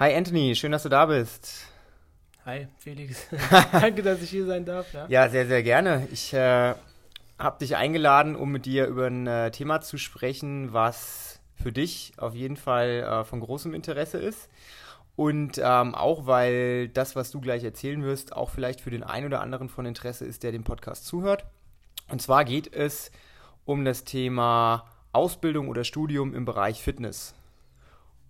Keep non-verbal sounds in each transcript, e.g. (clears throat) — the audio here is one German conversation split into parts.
Hi Anthony, schön, dass du da bist. Hi Felix, (laughs) danke, dass ich hier sein darf. Ja, ja sehr, sehr gerne. Ich äh, habe dich eingeladen, um mit dir über ein äh, Thema zu sprechen, was für dich auf jeden Fall äh, von großem Interesse ist. Und ähm, auch, weil das, was du gleich erzählen wirst, auch vielleicht für den einen oder anderen von Interesse ist, der den Podcast zuhört. Und zwar geht es um das Thema Ausbildung oder Studium im Bereich Fitness.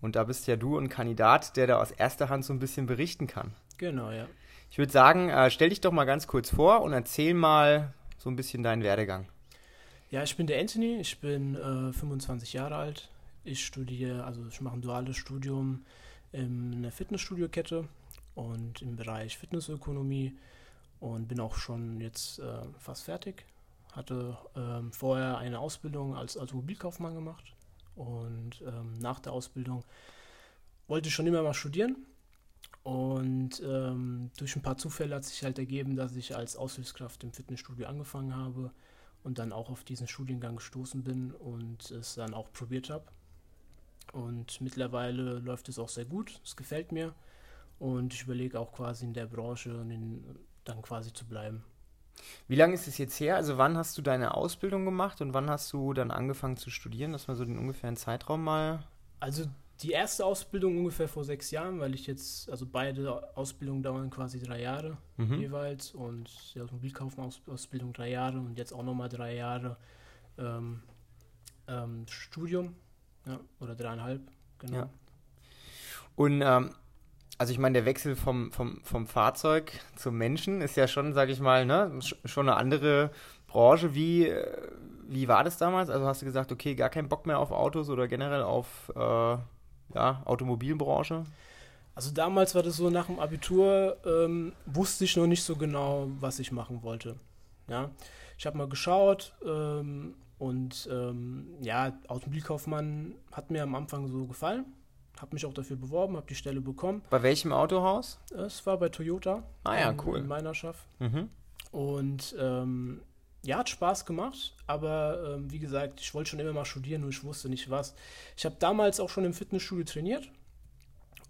Und da bist ja du ein Kandidat, der da aus erster Hand so ein bisschen berichten kann. Genau, ja. Ich würde sagen, äh, stell dich doch mal ganz kurz vor und erzähl mal so ein bisschen deinen Werdegang. Ja, ich bin der Anthony, ich bin äh, 25 Jahre alt. Ich studiere, also ich mache ein duales Studium in einer Fitnessstudio-Kette und im Bereich Fitnessökonomie und bin auch schon jetzt äh, fast fertig. Hatte ähm, vorher eine Ausbildung als Automobilkaufmann gemacht und ähm, nach der Ausbildung wollte ich schon immer mal studieren. Und ähm, durch ein paar Zufälle hat sich halt ergeben, dass ich als Aushilfskraft im Fitnessstudio angefangen habe und dann auch auf diesen Studiengang gestoßen bin und es dann auch probiert habe. Und mittlerweile läuft es auch sehr gut, es gefällt mir und ich überlege auch quasi in der Branche in, dann quasi zu bleiben. Wie lange ist es jetzt her? Also wann hast du deine Ausbildung gemacht und wann hast du dann angefangen zu studieren? Dass wir so den ungefähren Zeitraum mal. Also die erste Ausbildung ungefähr vor sechs Jahren, weil ich jetzt, also beide Ausbildungen dauern quasi drei Jahre mhm. jeweils und die Automobilkaufmann-Ausbildung drei Jahre und jetzt auch nochmal drei Jahre ähm, ähm, Studium, ja, oder dreieinhalb, genau. Ja. Und ähm, also ich meine, der Wechsel vom, vom, vom Fahrzeug zum Menschen ist ja schon, sage ich mal, ne, schon eine andere Branche. Wie, äh, wie war das damals? Also hast du gesagt, okay, gar keinen Bock mehr auf Autos oder generell auf äh, ja, Automobilbranche? Also damals war das so, nach dem Abitur ähm, wusste ich noch nicht so genau, was ich machen wollte. Ja, ich habe mal geschaut ähm, und ähm, ja, Automobilkaufmann hat mir am Anfang so gefallen habe mich auch dafür beworben, habe die Stelle bekommen. Bei welchem Autohaus? Es war bei Toyota. Ah ja, cool. In meiner Schaff. Mhm. Und ähm, ja, hat Spaß gemacht, aber ähm, wie gesagt, ich wollte schon immer mal studieren, nur ich wusste nicht was. Ich habe damals auch schon im Fitnessstudio trainiert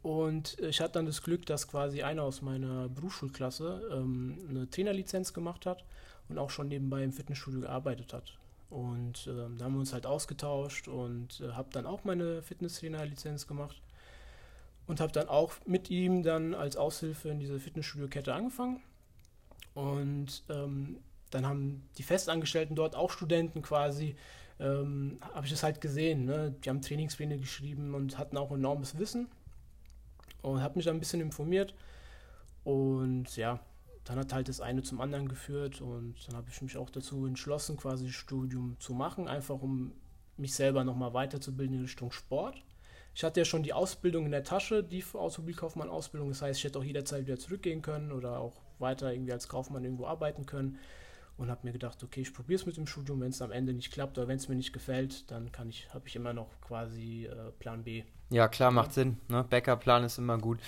und ich hatte dann das Glück, dass quasi einer aus meiner Berufsschulklasse ähm, eine Trainerlizenz gemacht hat und auch schon nebenbei im Fitnessstudio gearbeitet hat. Und äh, da haben wir uns halt ausgetauscht und äh, habe dann auch meine Fitnesstrainer-Lizenz gemacht und habe dann auch mit ihm dann als Aushilfe in dieser Fitnessstudio-Kette angefangen. Und ähm, dann haben die Festangestellten dort auch Studenten quasi, ähm, habe ich das halt gesehen. Ne? Die haben Trainingspläne geschrieben und hatten auch enormes Wissen und habe mich dann ein bisschen informiert. Und ja, dann hat halt das eine zum anderen geführt und dann habe ich mich auch dazu entschlossen, quasi Studium zu machen, einfach um mich selber nochmal weiterzubilden in Richtung Sport. Ich hatte ja schon die Ausbildung in der Tasche, die Automobilkaufmann-Ausbildung. Das heißt, ich hätte auch jederzeit wieder zurückgehen können oder auch weiter irgendwie als Kaufmann irgendwo arbeiten können. Und habe mir gedacht, okay, ich probiere es mit dem Studium. Wenn es am Ende nicht klappt oder wenn es mir nicht gefällt, dann kann ich, habe ich immer noch quasi äh, Plan B. Ja, klar, macht Sinn. Ne? Backup-Plan ist immer gut.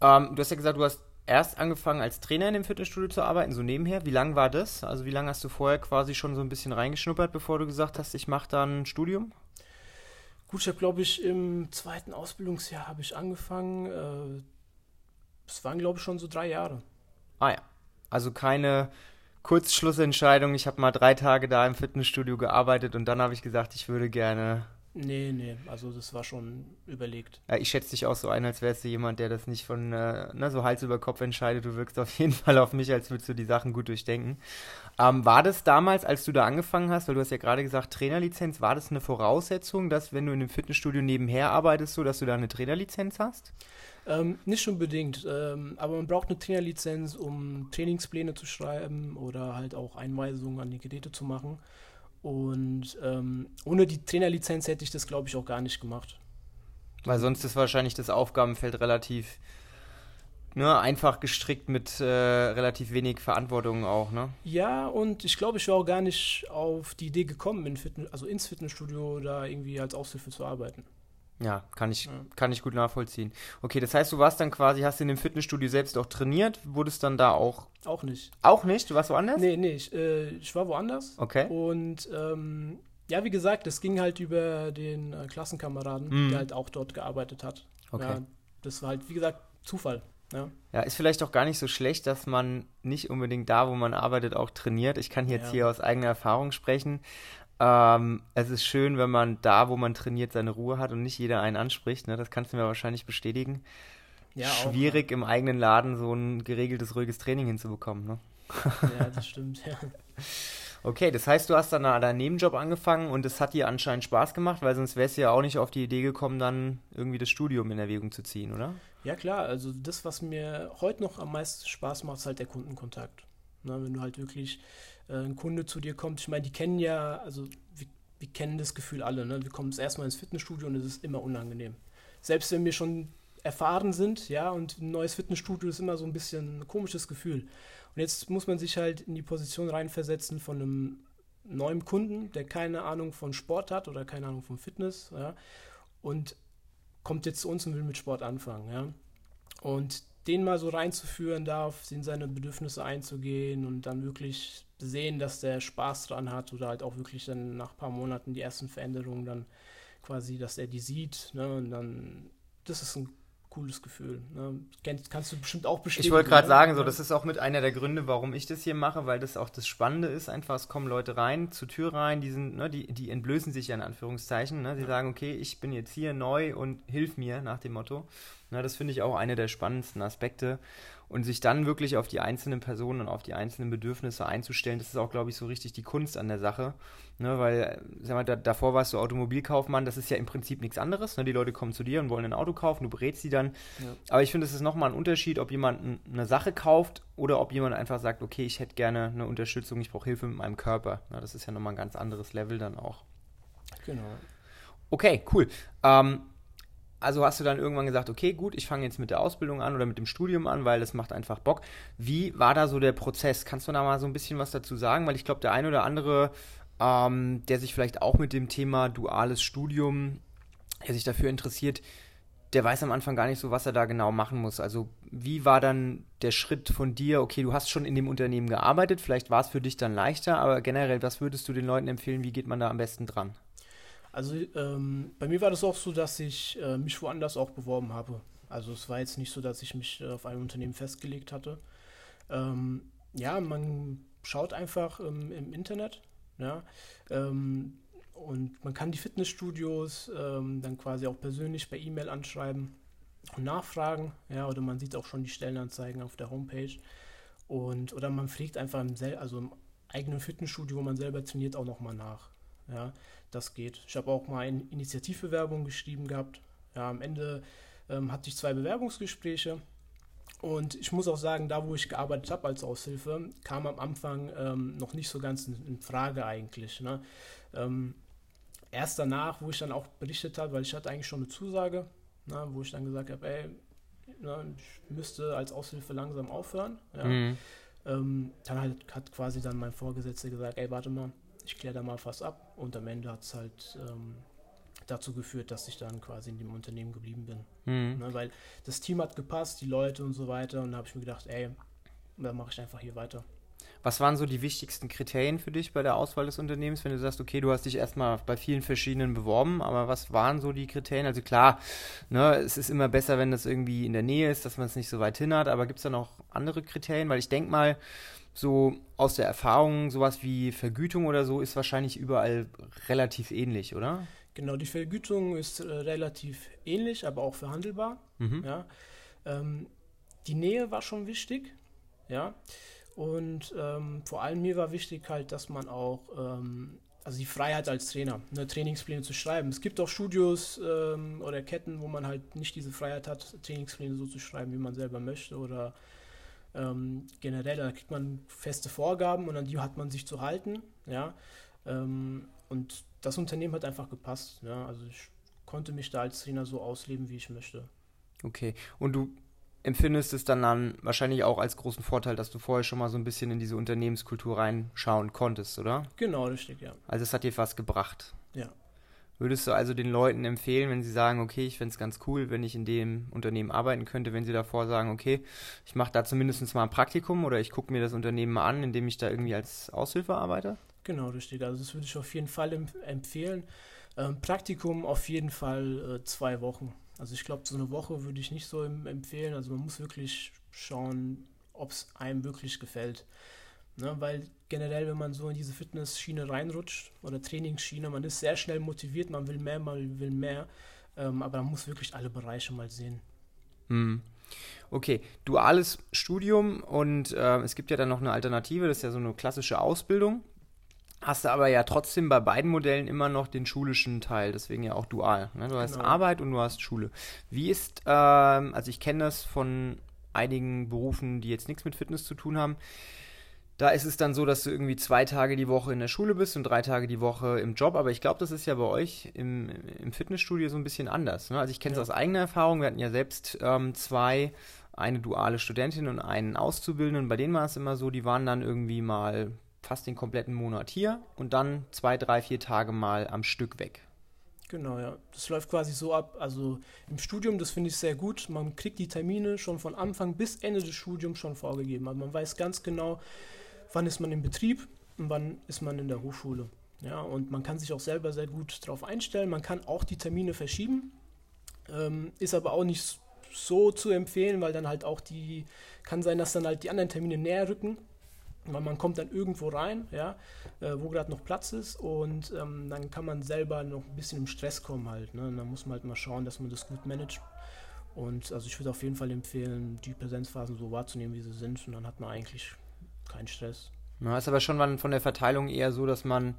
Ja. Ähm, du hast ja gesagt, du hast erst angefangen als Trainer in dem Fitnessstudio zu arbeiten, so nebenher. Wie lange war das? Also wie lange hast du vorher quasi schon so ein bisschen reingeschnuppert, bevor du gesagt hast, ich mache dann ein Studium? Gut, ich habe glaube ich im zweiten Ausbildungsjahr habe ich angefangen. Es äh, waren glaube ich schon so drei Jahre. Ah ja, also keine Kurzschlussentscheidung. Ich habe mal drei Tage da im Fitnessstudio gearbeitet und dann habe ich gesagt, ich würde gerne Nee, nee, also das war schon überlegt. Ja, ich schätze dich auch so ein, als wärst du jemand, der das nicht von äh, na, ne, so Hals über Kopf entscheidet. Du wirkst auf (laughs) jeden Fall auf mich, als würdest du die Sachen gut durchdenken. Ähm, war das damals, als du da angefangen hast, weil du hast ja gerade gesagt, Trainerlizenz, war das eine Voraussetzung, dass wenn du in einem Fitnessstudio nebenher arbeitest, so dass du da eine Trainerlizenz hast? Ähm, nicht unbedingt, ähm, aber man braucht eine Trainerlizenz, um Trainingspläne zu schreiben oder halt auch Einweisungen an die Geräte zu machen. Und ähm, ohne die Trainerlizenz hätte ich das, glaube ich, auch gar nicht gemacht. Weil sonst ist wahrscheinlich das Aufgabenfeld relativ ne, einfach gestrickt mit äh, relativ wenig Verantwortung auch, ne? Ja, und ich glaube, ich wäre auch gar nicht auf die Idee gekommen, in Fitness, also ins Fitnessstudio da irgendwie als Aushilfe zu arbeiten. Ja, kann ich, ja. kann ich gut nachvollziehen. Okay, das heißt, du warst dann quasi, hast in dem Fitnessstudio selbst auch trainiert, wurdest dann da auch. Auch nicht. Auch nicht? Du warst woanders? Nee, nee, ich, äh, ich war woanders. Okay. Und ähm, ja, wie gesagt, das ging halt über den äh, Klassenkameraden, mhm. der halt auch dort gearbeitet hat. Okay. Ja, das war halt, wie gesagt, Zufall. Ja. ja, ist vielleicht auch gar nicht so schlecht, dass man nicht unbedingt da, wo man arbeitet, auch trainiert. Ich kann jetzt ja. hier aus eigener Erfahrung sprechen. Ähm, es ist schön, wenn man da, wo man trainiert, seine Ruhe hat und nicht jeder einen anspricht. Ne? Das kannst du mir wahrscheinlich bestätigen. Ja, Schwierig auch, ja. im eigenen Laden so ein geregeltes, ruhiges Training hinzubekommen. Ne? Ja, das (laughs) stimmt, ja. Okay, das heißt, du hast dann einen Nebenjob angefangen und es hat dir anscheinend Spaß gemacht, weil sonst wärst du ja auch nicht auf die Idee gekommen, dann irgendwie das Studium in Erwägung zu ziehen, oder? Ja, klar. Also das, was mir heute noch am meisten Spaß macht, ist halt der Kundenkontakt. Na, wenn du halt wirklich äh, ein Kunde zu dir kommt, ich meine, die kennen ja, also wir, wir kennen das Gefühl alle, ne? Wir kommen das erste Mal ins Fitnessstudio und es ist immer unangenehm. Selbst wenn wir schon erfahren sind, ja, und ein neues Fitnessstudio ist immer so ein bisschen ein komisches Gefühl. Und jetzt muss man sich halt in die Position reinversetzen von einem neuen Kunden, der keine Ahnung von Sport hat oder keine Ahnung von Fitness, ja, und kommt jetzt zu uns und will mit Sport anfangen, ja. Und den mal so reinzuführen darf, in seine Bedürfnisse einzugehen und dann wirklich sehen, dass der Spaß dran hat oder halt auch wirklich dann nach ein paar Monaten die ersten Veränderungen dann quasi, dass er die sieht, ne, und dann, das ist ein cooles Gefühl. Ne? Kannst, kannst, du bestimmt auch bestätigen. Ich wollte gerade ne? sagen, so, das ist auch mit einer der Gründe, warum ich das hier mache, weil das auch das Spannende ist. Einfach, es kommen Leute rein, zur Tür rein, die, sind, ne, die, die entblößen sich ja in Anführungszeichen. Ne? Sie ja. sagen, okay, ich bin jetzt hier neu und hilf mir nach dem Motto. Na, das finde ich auch einer der spannendsten Aspekte und sich dann wirklich auf die einzelnen Personen und auf die einzelnen Bedürfnisse einzustellen, das ist auch, glaube ich, so richtig die Kunst an der Sache. Ne, weil, sag mal, da, davor warst du Automobilkaufmann, das ist ja im Prinzip nichts anderes. Ne? Die Leute kommen zu dir und wollen ein Auto kaufen, du berätst sie dann. Ja. Aber ich finde, es ist nochmal ein Unterschied, ob jemand eine Sache kauft oder ob jemand einfach sagt, okay, ich hätte gerne eine Unterstützung, ich brauche Hilfe mit meinem Körper. Na, das ist ja nochmal ein ganz anderes Level dann auch. Genau. Okay, cool. Ähm, also hast du dann irgendwann gesagt, okay, gut, ich fange jetzt mit der Ausbildung an oder mit dem Studium an, weil das macht einfach Bock. Wie war da so der Prozess? Kannst du da mal so ein bisschen was dazu sagen? Weil ich glaube, der ein oder andere, ähm, der sich vielleicht auch mit dem Thema duales Studium, der sich dafür interessiert, der weiß am Anfang gar nicht so, was er da genau machen muss. Also wie war dann der Schritt von dir? Okay, du hast schon in dem Unternehmen gearbeitet, vielleicht war es für dich dann leichter, aber generell, was würdest du den Leuten empfehlen? Wie geht man da am besten dran? Also ähm, bei mir war das auch so, dass ich äh, mich woanders auch beworben habe. Also es war jetzt nicht so, dass ich mich äh, auf ein Unternehmen festgelegt hatte. Ähm, ja, man schaut einfach ähm, im Internet, ja, ähm, und man kann die Fitnessstudios ähm, dann quasi auch persönlich per E-Mail anschreiben und nachfragen, ja, oder man sieht auch schon die Stellenanzeigen auf der Homepage und oder man fliegt einfach im, also im eigenen Fitnessstudio, wo man selber trainiert, auch nochmal nach. Ja, das geht. Ich habe auch mal eine Initiativbewerbung geschrieben gehabt. Ja, am Ende ähm, hatte ich zwei Bewerbungsgespräche. Und ich muss auch sagen, da wo ich gearbeitet habe als Aushilfe, kam am Anfang ähm, noch nicht so ganz in, in Frage eigentlich. Ne? Ähm, erst danach, wo ich dann auch berichtet habe, weil ich hatte eigentlich schon eine Zusage, ne, wo ich dann gesagt habe, ey, ne, ich müsste als Aushilfe langsam aufhören. Ja. Mhm. Ähm, dann halt, hat quasi dann mein Vorgesetzter gesagt, ey, warte mal, ich kläre da mal was ab und am Ende hat es halt ähm, dazu geführt, dass ich dann quasi in dem Unternehmen geblieben bin. Mhm. Ne, weil das Team hat gepasst, die Leute und so weiter und da habe ich mir gedacht, ey, dann mache ich einfach hier weiter. Was waren so die wichtigsten Kriterien für dich bei der Auswahl des Unternehmens, wenn du sagst, okay, du hast dich erstmal bei vielen verschiedenen beworben, aber was waren so die Kriterien? Also klar, ne, es ist immer besser, wenn das irgendwie in der Nähe ist, dass man es nicht so weit hin hat, aber gibt es da noch andere Kriterien? Weil ich denke mal, so aus der Erfahrung, sowas wie Vergütung oder so ist wahrscheinlich überall relativ ähnlich, oder? Genau, die Vergütung ist äh, relativ ähnlich, aber auch verhandelbar. Mhm. Ja. Ähm, die Nähe war schon wichtig, ja. Und ähm, vor allem mir war wichtig halt, dass man auch, ähm, also die Freiheit als Trainer, ne, Trainingspläne zu schreiben. Es gibt auch Studios ähm, oder Ketten, wo man halt nicht diese Freiheit hat, Trainingspläne so zu schreiben, wie man selber möchte oder ähm, generell, da kriegt man feste Vorgaben und an die hat man sich zu halten, ja. Ähm, und das Unternehmen hat einfach gepasst, ja. Also ich konnte mich da als Trainer so ausleben, wie ich möchte. Okay. Und du empfindest es dann, dann wahrscheinlich auch als großen Vorteil, dass du vorher schon mal so ein bisschen in diese Unternehmenskultur reinschauen konntest, oder? Genau, richtig, ja. Also es hat dir was gebracht. Ja. Würdest du also den Leuten empfehlen, wenn sie sagen, okay, ich fände es ganz cool, wenn ich in dem Unternehmen arbeiten könnte, wenn sie davor sagen, okay, ich mache da zumindest mal ein Praktikum oder ich gucke mir das Unternehmen mal an, indem ich da irgendwie als Aushilfe arbeite? Genau, richtig. Also das würde ich auf jeden Fall empfehlen. Ähm, Praktikum auf jeden Fall äh, zwei Wochen. Also ich glaube, so eine Woche würde ich nicht so empfehlen. Also man muss wirklich schauen, ob es einem wirklich gefällt. Ne? Weil generell, wenn man so in diese Fitnessschiene reinrutscht oder Trainingsschiene, man ist sehr schnell motiviert, man will mehr, man will mehr. Ähm, aber man muss wirklich alle Bereiche mal sehen. Hm. Okay, duales Studium und äh, es gibt ja dann noch eine Alternative, das ist ja so eine klassische Ausbildung. Hast du aber ja trotzdem bei beiden Modellen immer noch den schulischen Teil, deswegen ja auch dual. Ne? Du hast genau. Arbeit und du hast Schule. Wie ist, ähm, also ich kenne das von einigen Berufen, die jetzt nichts mit Fitness zu tun haben. Da ist es dann so, dass du irgendwie zwei Tage die Woche in der Schule bist und drei Tage die Woche im Job. Aber ich glaube, das ist ja bei euch im, im Fitnessstudio so ein bisschen anders. Ne? Also ich kenne es ja. aus eigener Erfahrung. Wir hatten ja selbst ähm, zwei, eine duale Studentin und einen Auszubildenden. Und bei denen war es immer so, die waren dann irgendwie mal fast den kompletten Monat hier und dann zwei, drei, vier Tage mal am Stück weg. Genau, ja. Das läuft quasi so ab. Also im Studium, das finde ich sehr gut. Man kriegt die Termine schon von Anfang bis Ende des Studiums schon vorgegeben. Also man weiß ganz genau, wann ist man im Betrieb und wann ist man in der Hochschule. Ja, und man kann sich auch selber sehr gut darauf einstellen. Man kann auch die Termine verschieben, ähm, ist aber auch nicht so zu empfehlen, weil dann halt auch die, kann sein, dass dann halt die anderen Termine näher rücken, weil man kommt dann irgendwo rein, ja, äh, wo gerade noch Platz ist und ähm, dann kann man selber noch ein bisschen im Stress kommen halt. Ne? Und dann muss man halt mal schauen, dass man das gut managt. Und also ich würde auf jeden Fall empfehlen, die Präsenzphasen so wahrzunehmen, wie sie sind und dann hat man eigentlich kein Stress. Ja, ist aber schon von der Verteilung eher so, dass man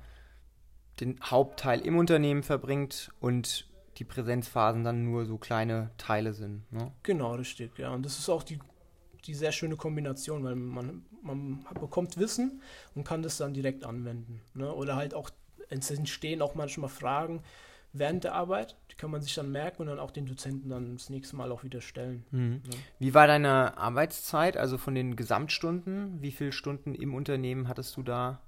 den Hauptteil im Unternehmen verbringt und die Präsenzphasen dann nur so kleine Teile sind. Ne? Genau, richtig, ja. Und das ist auch die, die sehr schöne Kombination, weil man, man bekommt Wissen und kann das dann direkt anwenden. Ne? Oder halt auch, es entstehen auch manchmal Fragen, während der Arbeit. Die kann man sich dann merken und dann auch den Dozenten dann das nächste Mal auch wieder stellen. Mhm. Ja. Wie war deine Arbeitszeit, also von den Gesamtstunden? Wie viele Stunden im Unternehmen hattest du da?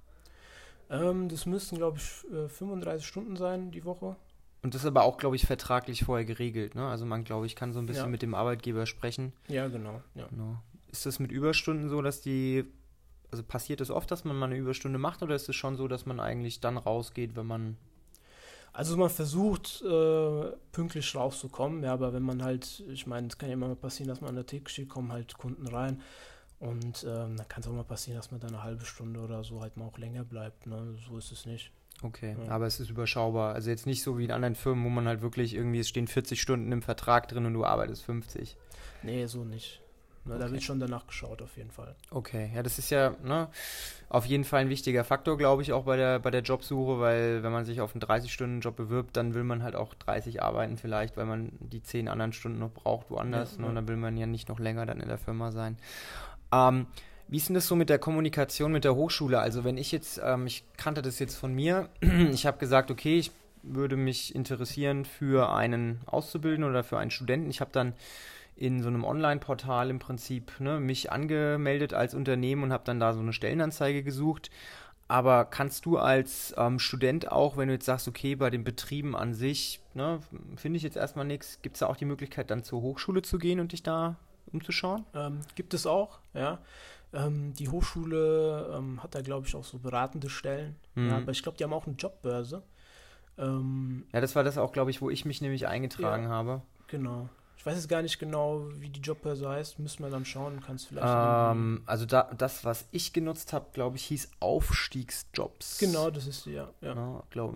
Ähm, das müssten, glaube ich, 35 äh, Stunden sein die Woche. Und das ist aber auch, glaube ich, vertraglich vorher geregelt. Ne? Also man, glaube ich, kann so ein bisschen ja. mit dem Arbeitgeber sprechen. Ja, genau. Ja. genau. Ist das mit Überstunden so, dass die, also passiert es das oft, dass man mal eine Überstunde macht oder ist es schon so, dass man eigentlich dann rausgeht, wenn man also man versucht äh, pünktlich rauszukommen, ja, aber wenn man halt, ich meine, es kann ja immer mal passieren, dass man an der Theke steht, kommen halt Kunden rein und ähm, dann kann es auch mal passieren, dass man da eine halbe Stunde oder so halt mal auch länger bleibt. Ne? So ist es nicht. Okay, ja. aber es ist überschaubar. Also jetzt nicht so wie in anderen Firmen, wo man halt wirklich irgendwie, es stehen 40 Stunden im Vertrag drin und du arbeitest 50. Nee, so nicht. Ne, okay. Da wird schon danach geschaut, auf jeden Fall. Okay, ja, das ist ja ne, auf jeden Fall ein wichtiger Faktor, glaube ich, auch bei der, bei der Jobsuche, weil wenn man sich auf einen 30-Stunden-Job bewirbt, dann will man halt auch 30 arbeiten vielleicht, weil man die 10 anderen Stunden noch braucht woanders. Ja, ne, ja. Und dann will man ja nicht noch länger dann in der Firma sein. Ähm, wie ist denn das so mit der Kommunikation mit der Hochschule? Also wenn ich jetzt, ähm, ich kannte das jetzt von mir, (clears throat) ich habe gesagt, okay, ich würde mich interessieren für einen Auszubildenden oder für einen Studenten. Ich habe dann in so einem Online-Portal im Prinzip ne, mich angemeldet als Unternehmen und habe dann da so eine Stellenanzeige gesucht. Aber kannst du als ähm, Student auch, wenn du jetzt sagst, okay, bei den Betrieben an sich, ne, finde ich jetzt erstmal nichts, gibt es da auch die Möglichkeit, dann zur Hochschule zu gehen und dich da umzuschauen? Ähm, gibt es auch, ja. Ähm, die Hochschule ähm, hat da, glaube ich, auch so beratende Stellen. Mhm. Ja, aber ich glaube, die haben auch eine Jobbörse. Ähm, ja, das war das auch, glaube ich, wo ich mich nämlich eingetragen ja, habe. Genau. Ich weiß jetzt gar nicht genau, wie die Jobbörse heißt. Müssen wir dann schauen. Kannst vielleicht. Ähm, also da, das, was ich genutzt habe, glaube ich, hieß Aufstiegsjobs. Genau, das ist die, ja. ja. ja glaub,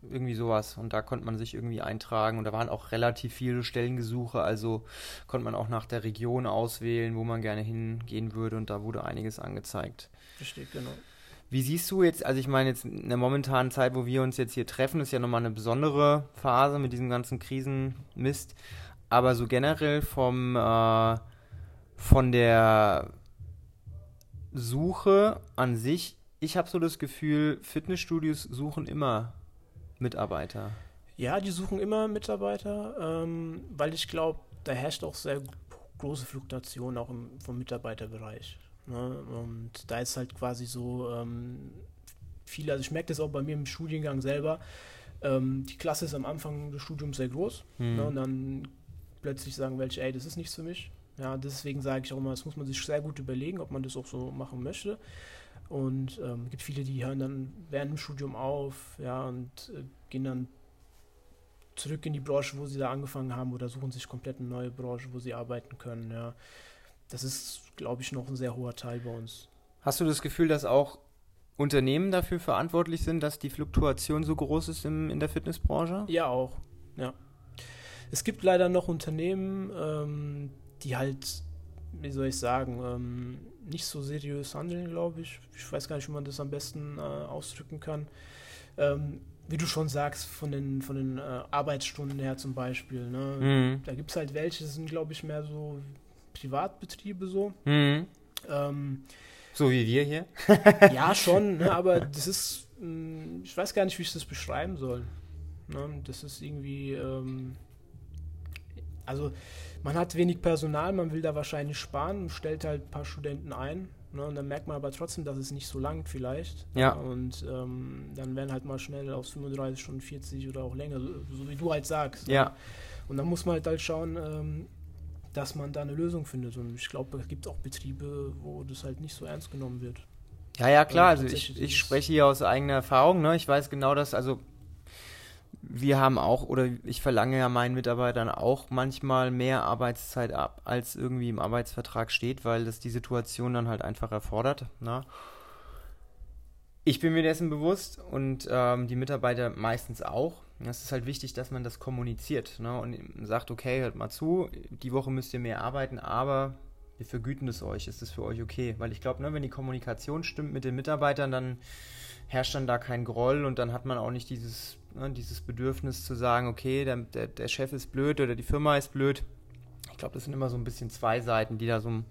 irgendwie sowas. Und da konnte man sich irgendwie eintragen. Und da waren auch relativ viele Stellengesuche. Also konnte man auch nach der Region auswählen, wo man gerne hingehen würde. Und da wurde einiges angezeigt. Versteht, genau. Wie siehst du jetzt, also ich meine jetzt in der momentanen Zeit, wo wir uns jetzt hier treffen, ist ja nochmal eine besondere Phase mit diesem ganzen Krisenmist aber so generell vom äh, von der Suche an sich, ich habe so das Gefühl, Fitnessstudios suchen immer Mitarbeiter. Ja, die suchen immer Mitarbeiter, ähm, weil ich glaube, da herrscht auch sehr große Fluktuation auch im, vom Mitarbeiterbereich. Ne? Und da ist halt quasi so ähm, viele, also ich merke das auch bei mir im Studiengang selber, ähm, die Klasse ist am Anfang des Studiums sehr groß hm. ne? und dann plötzlich sagen welche, ey, das ist nichts für mich. Ja, deswegen sage ich auch immer, das muss man sich sehr gut überlegen, ob man das auch so machen möchte. Und es ähm, gibt viele, die hören dann während dem Studium auf, ja, und äh, gehen dann zurück in die Branche, wo sie da angefangen haben oder suchen sich komplett eine neue Branche, wo sie arbeiten können. Ja. Das ist, glaube ich, noch ein sehr hoher Teil bei uns. Hast du das Gefühl, dass auch Unternehmen dafür verantwortlich sind, dass die Fluktuation so groß ist im, in der Fitnessbranche? Ja, auch. Ja. Es gibt leider noch Unternehmen, ähm, die halt, wie soll ich sagen, ähm, nicht so seriös handeln, glaube ich. Ich weiß gar nicht, wie man das am besten äh, ausdrücken kann. Ähm, wie du schon sagst, von den, von den äh, Arbeitsstunden her zum Beispiel. Ne? Mhm. Da gibt es halt welche, das sind, glaube ich, mehr so Privatbetriebe so. Mhm. Ähm, so wie wir hier? (laughs) ja, (laughs) schon, ne, aber das ist, mh, hm, ich weiß gar nicht, wie ich das beschreiben soll. Ne? Das ist irgendwie, ähm, also man hat wenig Personal, man will da wahrscheinlich sparen, stellt halt ein paar Studenten ein. Ne, und dann merkt man aber trotzdem, dass es nicht so langt vielleicht. Ja. Und ähm, dann werden halt mal schnell aus 35 Stunden 40 oder auch länger, so, so wie du halt sagst. Ja. Ne? Und dann muss man halt, halt schauen, ähm, dass man da eine Lösung findet. Und ich glaube, es gibt auch Betriebe, wo das halt nicht so ernst genommen wird. Ja, ja, klar. Also ich, ich spreche hier aus eigener Erfahrung. Ne? Ich weiß genau, dass, also wir haben auch, oder ich verlange ja meinen Mitarbeitern auch manchmal mehr Arbeitszeit ab, als irgendwie im Arbeitsvertrag steht, weil das die Situation dann halt einfach erfordert. Ne? Ich bin mir dessen bewusst und ähm, die Mitarbeiter meistens auch. Es ist halt wichtig, dass man das kommuniziert ne? und sagt, okay, hört mal zu, die Woche müsst ihr mehr arbeiten, aber wir vergüten es euch, ist das für euch okay? Weil ich glaube, ne, wenn die Kommunikation stimmt mit den Mitarbeitern, dann herrscht dann da kein Groll und dann hat man auch nicht dieses, ne, dieses Bedürfnis zu sagen, okay, der, der, der Chef ist blöd oder die Firma ist blöd. Ich glaube, das sind immer so ein bisschen zwei Seiten, die da so ja.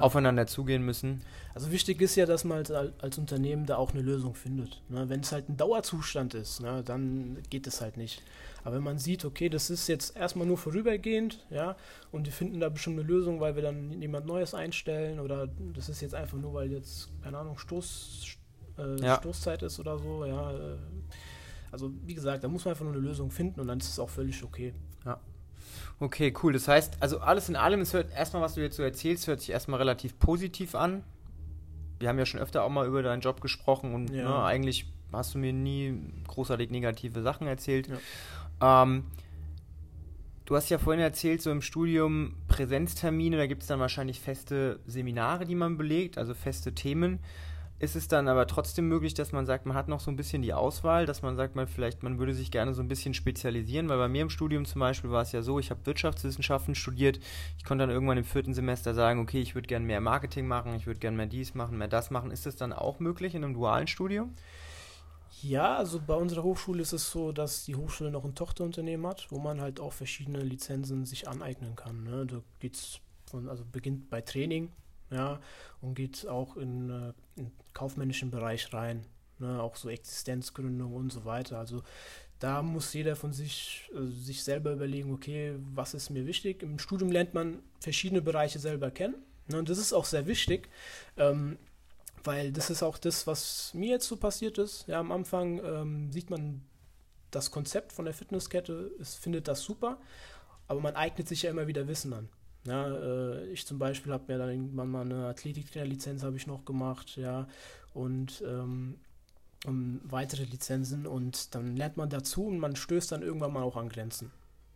aufeinander zugehen müssen. Also wichtig ist ja, dass man als, als Unternehmen da auch eine Lösung findet. Ne? Wenn es halt ein Dauerzustand ist, ne, dann geht es halt nicht. Aber wenn man sieht, okay, das ist jetzt erstmal nur vorübergehend, ja, und wir finden da bestimmt eine Lösung, weil wir dann jemand Neues einstellen oder das ist jetzt einfach nur, weil jetzt, keine Ahnung, Stoß, äh, ja. Stoßzeit ist oder so, ja. Also wie gesagt, da muss man einfach nur eine Lösung finden und dann ist es auch völlig okay. Ja. Okay, cool. Das heißt, also alles in allem, es hört erstmal, was du jetzt so erzählst, hört sich erstmal relativ positiv an. Wir haben ja schon öfter auch mal über deinen Job gesprochen und ja. ne, eigentlich hast du mir nie großartig negative Sachen erzählt. Ja. Ähm, du hast ja vorhin erzählt, so im Studium Präsenztermine, da gibt es dann wahrscheinlich feste Seminare, die man belegt, also feste Themen ist es dann aber trotzdem möglich, dass man sagt, man hat noch so ein bisschen die Auswahl, dass man sagt, man vielleicht, man würde sich gerne so ein bisschen spezialisieren, weil bei mir im Studium zum Beispiel war es ja so, ich habe Wirtschaftswissenschaften studiert, ich konnte dann irgendwann im vierten Semester sagen, okay, ich würde gerne mehr Marketing machen, ich würde gerne mehr dies machen, mehr das machen. Ist das dann auch möglich in einem dualen Studium? Ja, also bei unserer Hochschule ist es so, dass die Hochschule noch ein Tochterunternehmen hat, wo man halt auch verschiedene Lizenzen sich aneignen kann. Ne? Da geht's von, also beginnt bei Training, ja, und geht auch in, äh, in kaufmännischen Bereich rein, ne, auch so Existenzgründung und so weiter. Also da muss jeder von sich, äh, sich selber überlegen, okay, was ist mir wichtig. Im Studium lernt man verschiedene Bereiche selber kennen. Ne, und das ist auch sehr wichtig, ähm, weil das ist auch das, was mir jetzt so passiert ist. Ja, am Anfang ähm, sieht man das Konzept von der Fitnesskette, es findet das super, aber man eignet sich ja immer wieder Wissen an. Ja, äh, ich zum Beispiel habe mir dann irgendwann mal eine Athletiktrainer-Lizenz habe ich noch gemacht, ja, und ähm, um weitere Lizenzen und dann lernt man dazu und man stößt dann irgendwann mal auch an Grenzen.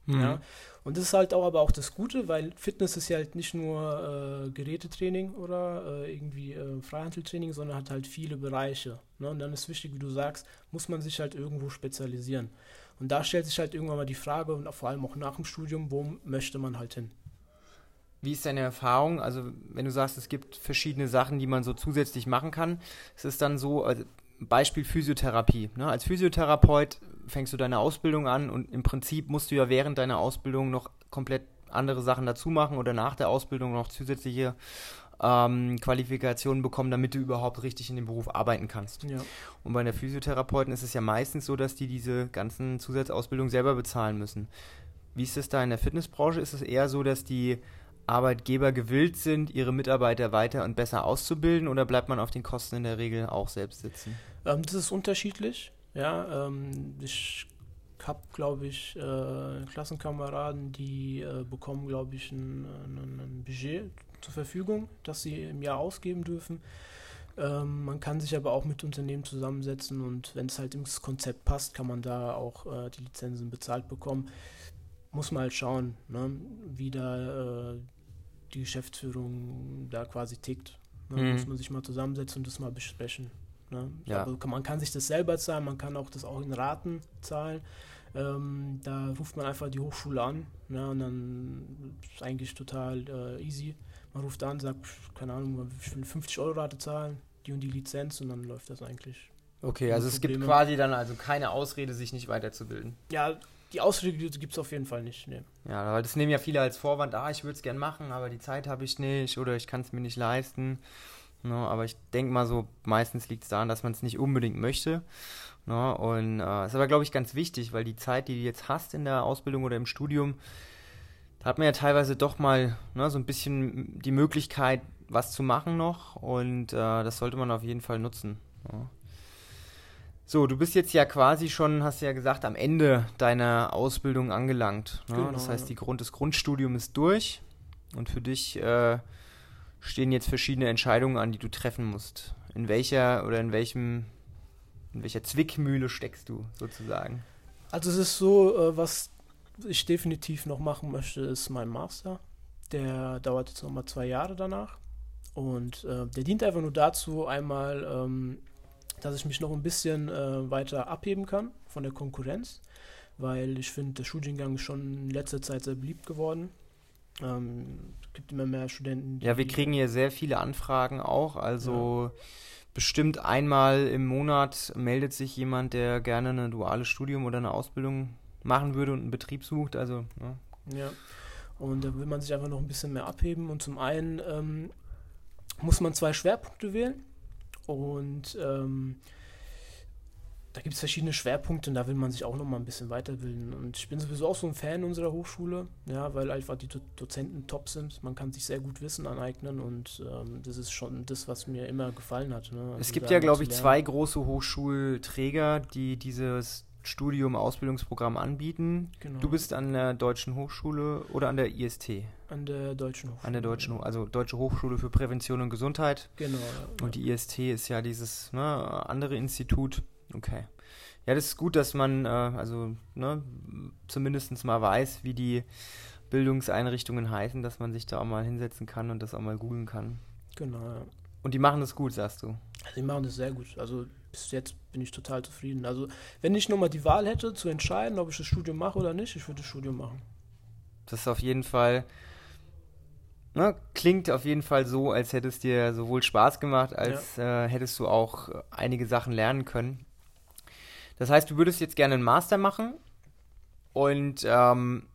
Mhm. Ja, und das ist halt auch aber auch das Gute, weil Fitness ist ja halt nicht nur äh, Gerätetraining oder äh, irgendwie äh, Freihandeltraining, sondern hat halt viele Bereiche. Ne? Und dann ist wichtig, wie du sagst, muss man sich halt irgendwo spezialisieren. Und da stellt sich halt irgendwann mal die Frage, und vor allem auch nach dem Studium, wo möchte man halt hin? Wie ist deine Erfahrung? Also, wenn du sagst, es gibt verschiedene Sachen, die man so zusätzlich machen kann, ist es dann so, also Beispiel Physiotherapie. Ne? Als Physiotherapeut fängst du deine Ausbildung an und im Prinzip musst du ja während deiner Ausbildung noch komplett andere Sachen dazu machen oder nach der Ausbildung noch zusätzliche ähm, Qualifikationen bekommen, damit du überhaupt richtig in dem Beruf arbeiten kannst. Ja. Und bei der Physiotherapeuten ist es ja meistens so, dass die diese ganzen Zusatzausbildungen selber bezahlen müssen. Wie ist es da in der Fitnessbranche? Ist es eher so, dass die Arbeitgeber gewillt sind, ihre Mitarbeiter weiter und besser auszubilden oder bleibt man auf den Kosten in der Regel auch selbst sitzen? Ähm, das ist unterschiedlich. Ja, ähm, ich habe, glaube ich, äh, Klassenkameraden, die äh, bekommen, glaube ich, ein, ein, ein, Budget zur Verfügung, das sie im Jahr ausgeben dürfen. Ähm, man kann sich aber auch mit Unternehmen zusammensetzen und wenn es halt ins Konzept passt, kann man da auch äh, die Lizenzen bezahlt bekommen. Muss man halt schauen, ne, wie da äh, die Geschäftsführung da quasi tickt. Ne? Mhm. Muss man sich mal zusammensetzen und das mal besprechen. Ne? Ja. Also man kann sich das selber zahlen, man kann auch das auch in Raten zahlen. Ähm, da ruft man einfach die Hochschule an ne? und dann ist eigentlich total äh, easy. Man ruft an, sagt, keine Ahnung, ich will 50 Euro Rate zahlen, die und die Lizenz und dann läuft das eigentlich. Okay, also es gibt quasi dann also keine Ausrede, sich nicht weiterzubilden. Ja, die Ausrede gibt es auf jeden Fall nicht. Nee. Ja, weil das nehmen ja viele als Vorwand, ah, ich würde es gern machen, aber die Zeit habe ich nicht oder ich kann es mir nicht leisten. No, ne, aber ich denke mal so, meistens liegt es daran, dass man es nicht unbedingt möchte. No, ne, und äh, ist aber, glaube ich, ganz wichtig, weil die Zeit, die du jetzt hast in der Ausbildung oder im Studium, da hat man ja teilweise doch mal ne, so ein bisschen die Möglichkeit, was zu machen noch und äh, das sollte man auf jeden Fall nutzen. Ja. So, du bist jetzt ja quasi schon, hast du ja gesagt, am Ende deiner Ausbildung angelangt. Ne? Genau, das heißt, die Grund, das Grundstudium ist durch und für dich äh, stehen jetzt verschiedene Entscheidungen an, die du treffen musst. In welcher oder in welchem, in welcher Zwickmühle steckst du sozusagen? Also es ist so, äh, was ich definitiv noch machen möchte, ist mein Master. Der dauert jetzt nochmal zwei Jahre danach. Und äh, der dient einfach nur dazu, einmal ähm, dass ich mich noch ein bisschen äh, weiter abheben kann von der Konkurrenz, weil ich finde, der Studiengang ist schon in letzter Zeit sehr beliebt geworden. Ähm, es gibt immer mehr Studenten. Ja, wir kriegen hier sehr viele Anfragen auch, also ja. bestimmt einmal im Monat meldet sich jemand, der gerne ein duales Studium oder eine Ausbildung machen würde und einen Betrieb sucht, also ja. ja. Und da will man sich einfach noch ein bisschen mehr abheben und zum einen ähm, muss man zwei Schwerpunkte wählen. Und ähm, da gibt es verschiedene Schwerpunkte und da will man sich auch noch mal ein bisschen weiterbilden. Und ich bin sowieso auch so ein Fan unserer Hochschule, ja, weil einfach die Do Dozenten top sind. Man kann sich sehr gut Wissen aneignen und ähm, das ist schon das, was mir immer gefallen hat. Ne? Also es gibt ja, glaube ich, zwei große Hochschulträger, die dieses Studium, Ausbildungsprogramm anbieten. Genau. Du bist an der Deutschen Hochschule oder an der IST? An der Deutschen Hochschule. An der Deutschen Hochschule, also Deutsche Hochschule für Prävention und Gesundheit. Genau. Ja. Und die IST ist ja dieses ne, andere Institut. Okay. Ja, das ist gut, dass man äh, also ne, zumindest mal weiß, wie die Bildungseinrichtungen heißen, dass man sich da auch mal hinsetzen kann und das auch mal googeln kann. Genau, ja. Und die machen das gut, sagst du? Die machen das sehr gut. Also bis jetzt bin ich total zufrieden. Also wenn ich nochmal die Wahl hätte zu entscheiden, ob ich das Studium mache oder nicht, ich würde das Studium machen. Das ist auf jeden Fall, ne, klingt auf jeden Fall so, als hätte es dir sowohl Spaß gemacht, als ja. äh, hättest du auch einige Sachen lernen können. Das heißt, du würdest jetzt gerne einen Master machen und ähm,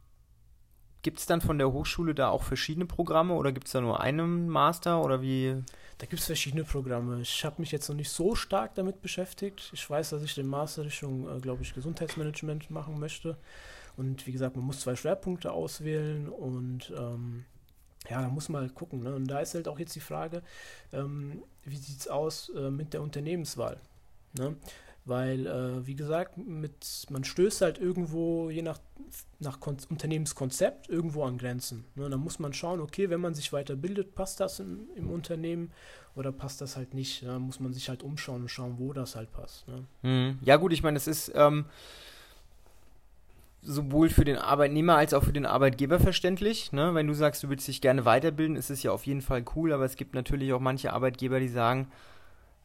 gibt es dann von der Hochschule da auch verschiedene Programme oder gibt es da nur einen Master oder wie? Da gibt es verschiedene Programme. Ich habe mich jetzt noch nicht so stark damit beschäftigt. Ich weiß, dass ich den Master Richtung, äh, glaube ich, Gesundheitsmanagement machen möchte. Und wie gesagt, man muss zwei Schwerpunkte auswählen und ähm, ja, da muss man halt gucken. Ne? Und da ist halt auch jetzt die Frage, ähm, wie sieht es aus äh, mit der Unternehmenswahl? Ne? Weil, äh, wie gesagt, mit, man stößt halt irgendwo, je nach, nach Unternehmenskonzept, irgendwo an Grenzen. Ne? Da muss man schauen, okay, wenn man sich weiterbildet, passt das in, im Unternehmen oder passt das halt nicht? Da muss man sich halt umschauen und schauen, wo das halt passt. Ne? Mhm. Ja, gut, ich meine, es ist ähm, sowohl für den Arbeitnehmer als auch für den Arbeitgeber verständlich. Ne? Wenn du sagst, du würdest dich gerne weiterbilden, ist es ja auf jeden Fall cool, aber es gibt natürlich auch manche Arbeitgeber, die sagen,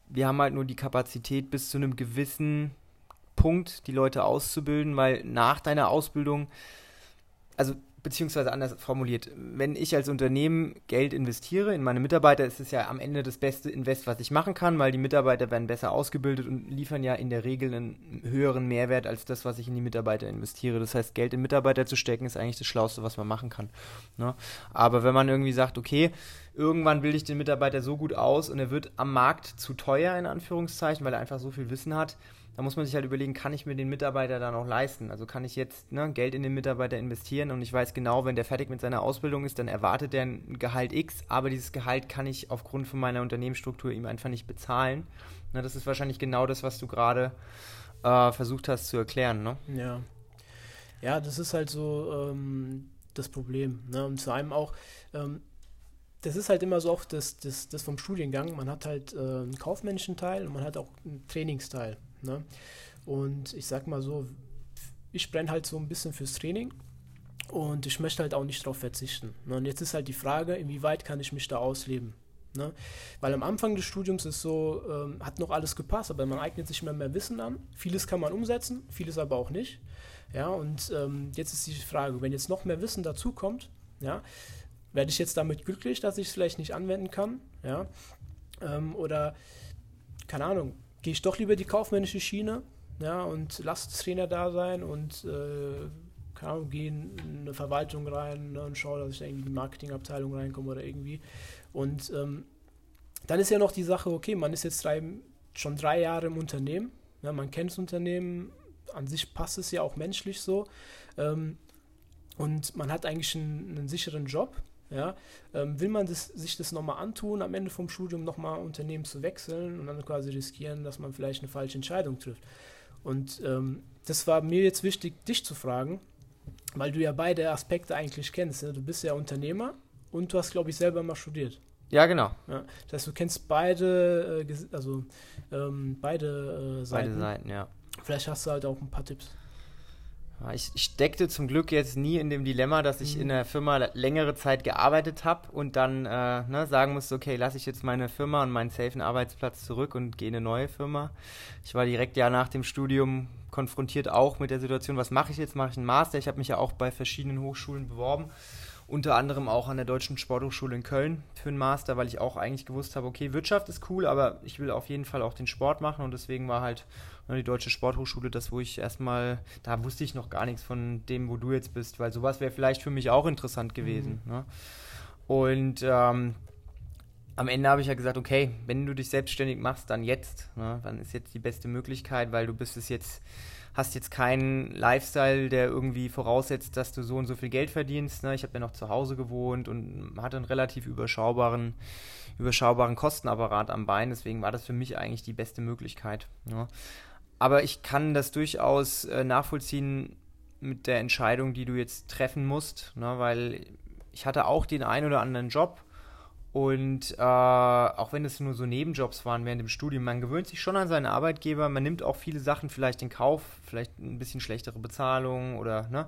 wir haben halt nur die Kapazität bis zu einem gewissen Punkt, die Leute auszubilden, weil nach deiner Ausbildung, also beziehungsweise anders formuliert, wenn ich als Unternehmen Geld investiere in meine Mitarbeiter, ist es ja am Ende das beste Invest, was ich machen kann, weil die Mitarbeiter werden besser ausgebildet und liefern ja in der Regel einen höheren Mehrwert als das, was ich in die Mitarbeiter investiere. Das heißt, Geld in Mitarbeiter zu stecken, ist eigentlich das Schlauste, was man machen kann. Ne? Aber wenn man irgendwie sagt, okay, irgendwann bilde ich den Mitarbeiter so gut aus und er wird am Markt zu teuer, in Anführungszeichen, weil er einfach so viel Wissen hat, da muss man sich halt überlegen, kann ich mir den Mitarbeiter dann auch leisten? Also kann ich jetzt ne, Geld in den Mitarbeiter investieren und ich weiß genau, wenn der fertig mit seiner Ausbildung ist, dann erwartet er ein Gehalt X, aber dieses Gehalt kann ich aufgrund von meiner Unternehmensstruktur ihm einfach nicht bezahlen. Na, das ist wahrscheinlich genau das, was du gerade äh, versucht hast zu erklären, ne? Ja. Ja, das ist halt so ähm, das Problem. Ne? Und zu einem auch, ähm, das ist halt immer so auch das, das, das vom Studiengang. Man hat halt äh, einen kaufmännischen Teil und man hat auch einen Trainingsteil. Ne? Und ich sag mal so, ich brenne halt so ein bisschen fürs Training und ich möchte halt auch nicht darauf verzichten. Ne? Und jetzt ist halt die Frage, inwieweit kann ich mich da ausleben? Ne? Weil am Anfang des Studiums ist so, ähm, hat noch alles gepasst, aber man eignet sich immer mehr Wissen an. Vieles kann man umsetzen, vieles aber auch nicht. Ja, und ähm, jetzt ist die Frage, wenn jetzt noch mehr Wissen dazukommt, ja, werde ich jetzt damit glücklich, dass ich es vielleicht nicht anwenden kann? Ja, ähm, oder keine Ahnung, gehe ich doch lieber die kaufmännische Schiene, ja, und lasse Trainer da sein und äh, Ahnung, gehe in eine Verwaltung rein ne, und schaue, dass ich da irgendwie in die Marketingabteilung reinkomme oder irgendwie. Und ähm, dann ist ja noch die Sache, okay, man ist jetzt drei, schon drei Jahre im Unternehmen, ja, man kennt das Unternehmen, an sich passt es ja auch menschlich so. Ähm, und man hat eigentlich einen, einen sicheren Job. Ja, ähm, will man das, sich das nochmal antun, am Ende vom Studium nochmal Unternehmen zu wechseln und dann quasi riskieren, dass man vielleicht eine falsche Entscheidung trifft? Und ähm, das war mir jetzt wichtig, dich zu fragen, weil du ja beide Aspekte eigentlich kennst. Ne? Du bist ja Unternehmer und du hast, glaube ich, selber mal studiert. Ja, genau. Ja, das heißt, du kennst beide, äh, also ähm, beide äh, Seiten. Beide Seiten, ja. Vielleicht hast du halt auch ein paar Tipps. Ich, ich steckte zum Glück jetzt nie in dem Dilemma, dass ich mhm. in der Firma längere Zeit gearbeitet habe und dann äh, ne, sagen musste, okay, lasse ich jetzt meine Firma und meinen safen Arbeitsplatz zurück und gehe in eine neue Firma. Ich war direkt ja nach dem Studium konfrontiert auch mit der Situation, was mache ich jetzt? Mache ich einen Master? Ich habe mich ja auch bei verschiedenen Hochschulen beworben unter anderem auch an der Deutschen Sporthochschule in Köln für einen Master, weil ich auch eigentlich gewusst habe, okay, Wirtschaft ist cool, aber ich will auf jeden Fall auch den Sport machen und deswegen war halt die Deutsche Sporthochschule das, wo ich erstmal, da wusste ich noch gar nichts von dem, wo du jetzt bist, weil sowas wäre vielleicht für mich auch interessant gewesen. Mhm. Ne? Und ähm, am Ende habe ich ja gesagt, okay, wenn du dich selbstständig machst, dann jetzt. Ne? Dann ist jetzt die beste Möglichkeit, weil du bist es jetzt hast jetzt keinen Lifestyle, der irgendwie voraussetzt, dass du so und so viel Geld verdienst. Ne? Ich habe ja noch zu Hause gewohnt und hatte einen relativ überschaubaren, überschaubaren Kostenapparat am Bein. Deswegen war das für mich eigentlich die beste Möglichkeit. Ne? Aber ich kann das durchaus äh, nachvollziehen mit der Entscheidung, die du jetzt treffen musst, ne? weil ich hatte auch den einen oder anderen Job und äh, auch wenn es nur so Nebenjobs waren während dem Studium, man gewöhnt sich schon an seinen Arbeitgeber, man nimmt auch viele Sachen vielleicht in Kauf, vielleicht ein bisschen schlechtere Bezahlung oder ne,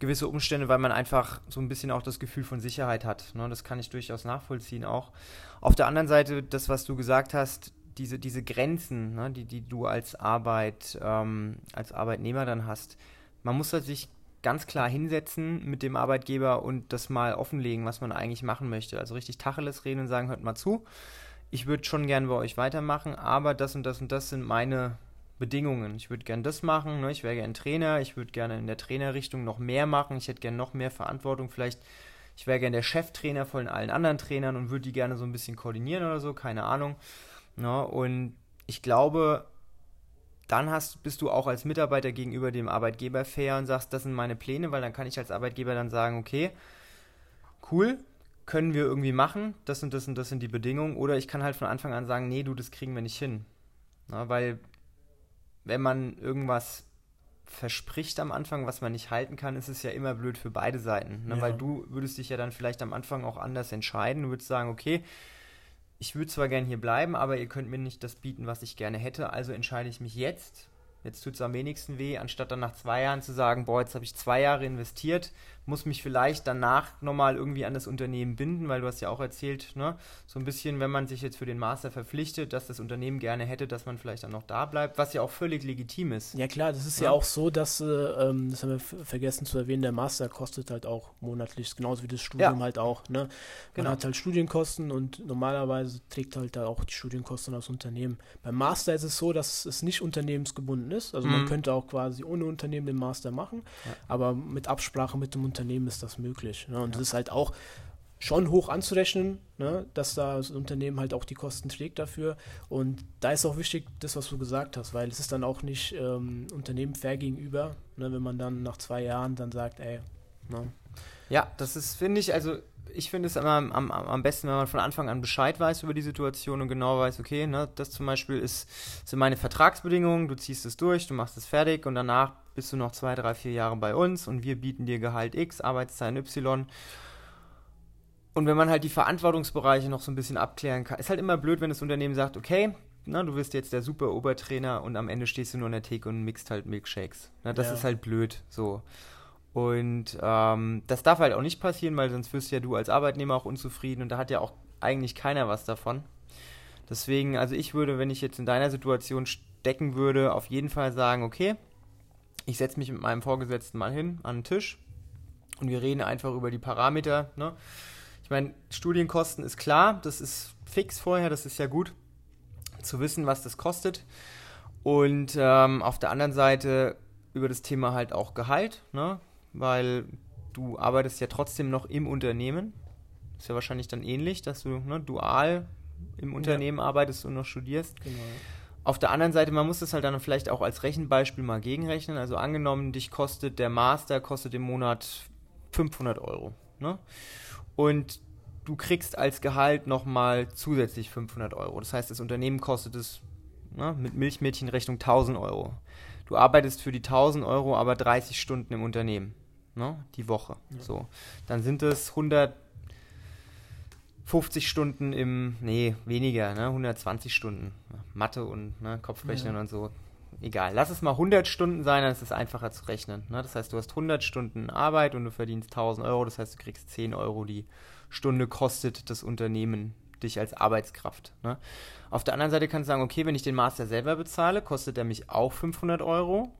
gewisse Umstände, weil man einfach so ein bisschen auch das Gefühl von Sicherheit hat. Ne? Das kann ich durchaus nachvollziehen auch. Auf der anderen Seite, das, was du gesagt hast, diese, diese Grenzen, ne, die, die du als Arbeit, ähm, als Arbeitnehmer dann hast, man muss halt sich ganz klar hinsetzen mit dem Arbeitgeber und das mal offenlegen, was man eigentlich machen möchte. Also richtig Tacheles reden und sagen, hört mal zu, ich würde schon gern bei euch weitermachen, aber das und das und das sind meine Bedingungen. Ich würde gern das machen, ne? ich wäre gern Trainer, ich würde gerne in der Trainerrichtung noch mehr machen, ich hätte gern noch mehr Verantwortung, vielleicht ich wäre gern der Cheftrainer von allen anderen Trainern und würde die gerne so ein bisschen koordinieren oder so, keine Ahnung. Ne? Und ich glaube, dann hast, bist du auch als Mitarbeiter gegenüber dem Arbeitgeber fair und sagst, das sind meine Pläne, weil dann kann ich als Arbeitgeber dann sagen, okay, cool, können wir irgendwie machen, das und das und das sind die Bedingungen. Oder ich kann halt von Anfang an sagen, nee, du, das kriegen wir nicht hin. Na, weil wenn man irgendwas verspricht am Anfang, was man nicht halten kann, ist es ja immer blöd für beide Seiten. Ne? Ja. Weil du würdest dich ja dann vielleicht am Anfang auch anders entscheiden. Du würdest sagen, okay, ich würde zwar gern hier bleiben, aber ihr könnt mir nicht das bieten, was ich gerne hätte, also entscheide ich mich jetzt Jetzt tut es am wenigsten weh, anstatt dann nach zwei Jahren zu sagen, boah, jetzt habe ich zwei Jahre investiert, muss mich vielleicht danach nochmal irgendwie an das Unternehmen binden, weil du hast ja auch erzählt, ne, so ein bisschen, wenn man sich jetzt für den Master verpflichtet, dass das Unternehmen gerne hätte, dass man vielleicht dann noch da bleibt, was ja auch völlig legitim ist. Ja klar, das ist ja, ja auch so, dass, äh, ähm, das haben wir vergessen zu erwähnen, der Master kostet halt auch monatlich, genauso wie das Studium ja. halt auch. Ne? Man genau. hat halt Studienkosten und normalerweise trägt halt da auch die Studienkosten das Unternehmen. Beim Master ist es so, dass es nicht unternehmensgebunden ist ist. Also mhm. man könnte auch quasi ohne Unternehmen den Master machen, ja. aber mit Absprache mit dem Unternehmen ist das möglich. Ne? Und ja. das ist halt auch schon hoch anzurechnen, ne? dass da das Unternehmen halt auch die Kosten trägt dafür. Und da ist auch wichtig, das, was du gesagt hast, weil es ist dann auch nicht ähm, Unternehmen fair gegenüber, ne? wenn man dann nach zwei Jahren dann sagt, ey, ne? Ja, das ist, finde ich, also ich finde es immer am, am, am, besten, wenn man von Anfang an Bescheid weiß über die Situation und genau weiß, okay, ne, das zum Beispiel ist, sind meine Vertragsbedingungen, du ziehst es durch, du machst es fertig und danach bist du noch zwei, drei, vier Jahre bei uns und wir bieten dir Gehalt X, Arbeitszeit Y. Und wenn man halt die Verantwortungsbereiche noch so ein bisschen abklären kann, ist halt immer blöd, wenn das Unternehmen sagt, okay, na, du wirst jetzt der super Obertrainer und am Ende stehst du nur an der Theke und mixt halt Milkshakes. Na, das ja. ist halt blöd, so. Und ähm, das darf halt auch nicht passieren, weil sonst wirst ja du als Arbeitnehmer auch unzufrieden und da hat ja auch eigentlich keiner was davon. Deswegen, also ich würde, wenn ich jetzt in deiner Situation stecken würde, auf jeden Fall sagen, okay, ich setze mich mit meinem Vorgesetzten mal hin an den Tisch und wir reden einfach über die Parameter. Ne? Ich meine, Studienkosten ist klar, das ist fix vorher, das ist ja gut zu wissen, was das kostet. Und ähm, auf der anderen Seite über das Thema halt auch Gehalt, ne? Weil du arbeitest ja trotzdem noch im Unternehmen. Ist ja wahrscheinlich dann ähnlich, dass du ne, dual im Unternehmen ja. arbeitest und noch studierst. Genau. Auf der anderen Seite, man muss das halt dann vielleicht auch als Rechenbeispiel mal gegenrechnen. Also angenommen, dich kostet der Master kostet im Monat 500 Euro. Ne? Und du kriegst als Gehalt nochmal zusätzlich 500 Euro. Das heißt, das Unternehmen kostet es ne, mit Milchmädchenrechnung 1000 Euro. Du arbeitest für die 1000 Euro aber 30 Stunden im Unternehmen, ne, die Woche. Ja. So, dann sind es 150 Stunden im, nee, weniger, ne, 120 Stunden. Mathe und ne, Kopfrechnen ja. und so. Egal, lass es mal 100 Stunden sein, dann ist es einfacher zu rechnen. Ne? Das heißt, du hast 100 Stunden Arbeit und du verdienst 1000 Euro, das heißt, du kriegst 10 Euro die Stunde kostet das Unternehmen dich als Arbeitskraft. Ne? Auf der anderen Seite kannst du sagen, okay, wenn ich den Master selber bezahle, kostet er mich auch 500 Euro.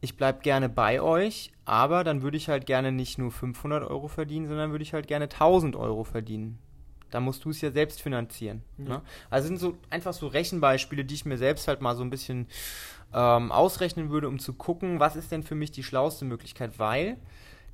Ich bleibe gerne bei euch, aber dann würde ich halt gerne nicht nur 500 Euro verdienen, sondern würde ich halt gerne 1000 Euro verdienen. Da musst du es ja selbst finanzieren. Ja. Ne? Also sind so einfach so Rechenbeispiele, die ich mir selbst halt mal so ein bisschen ähm, ausrechnen würde, um zu gucken, was ist denn für mich die schlauste Möglichkeit, weil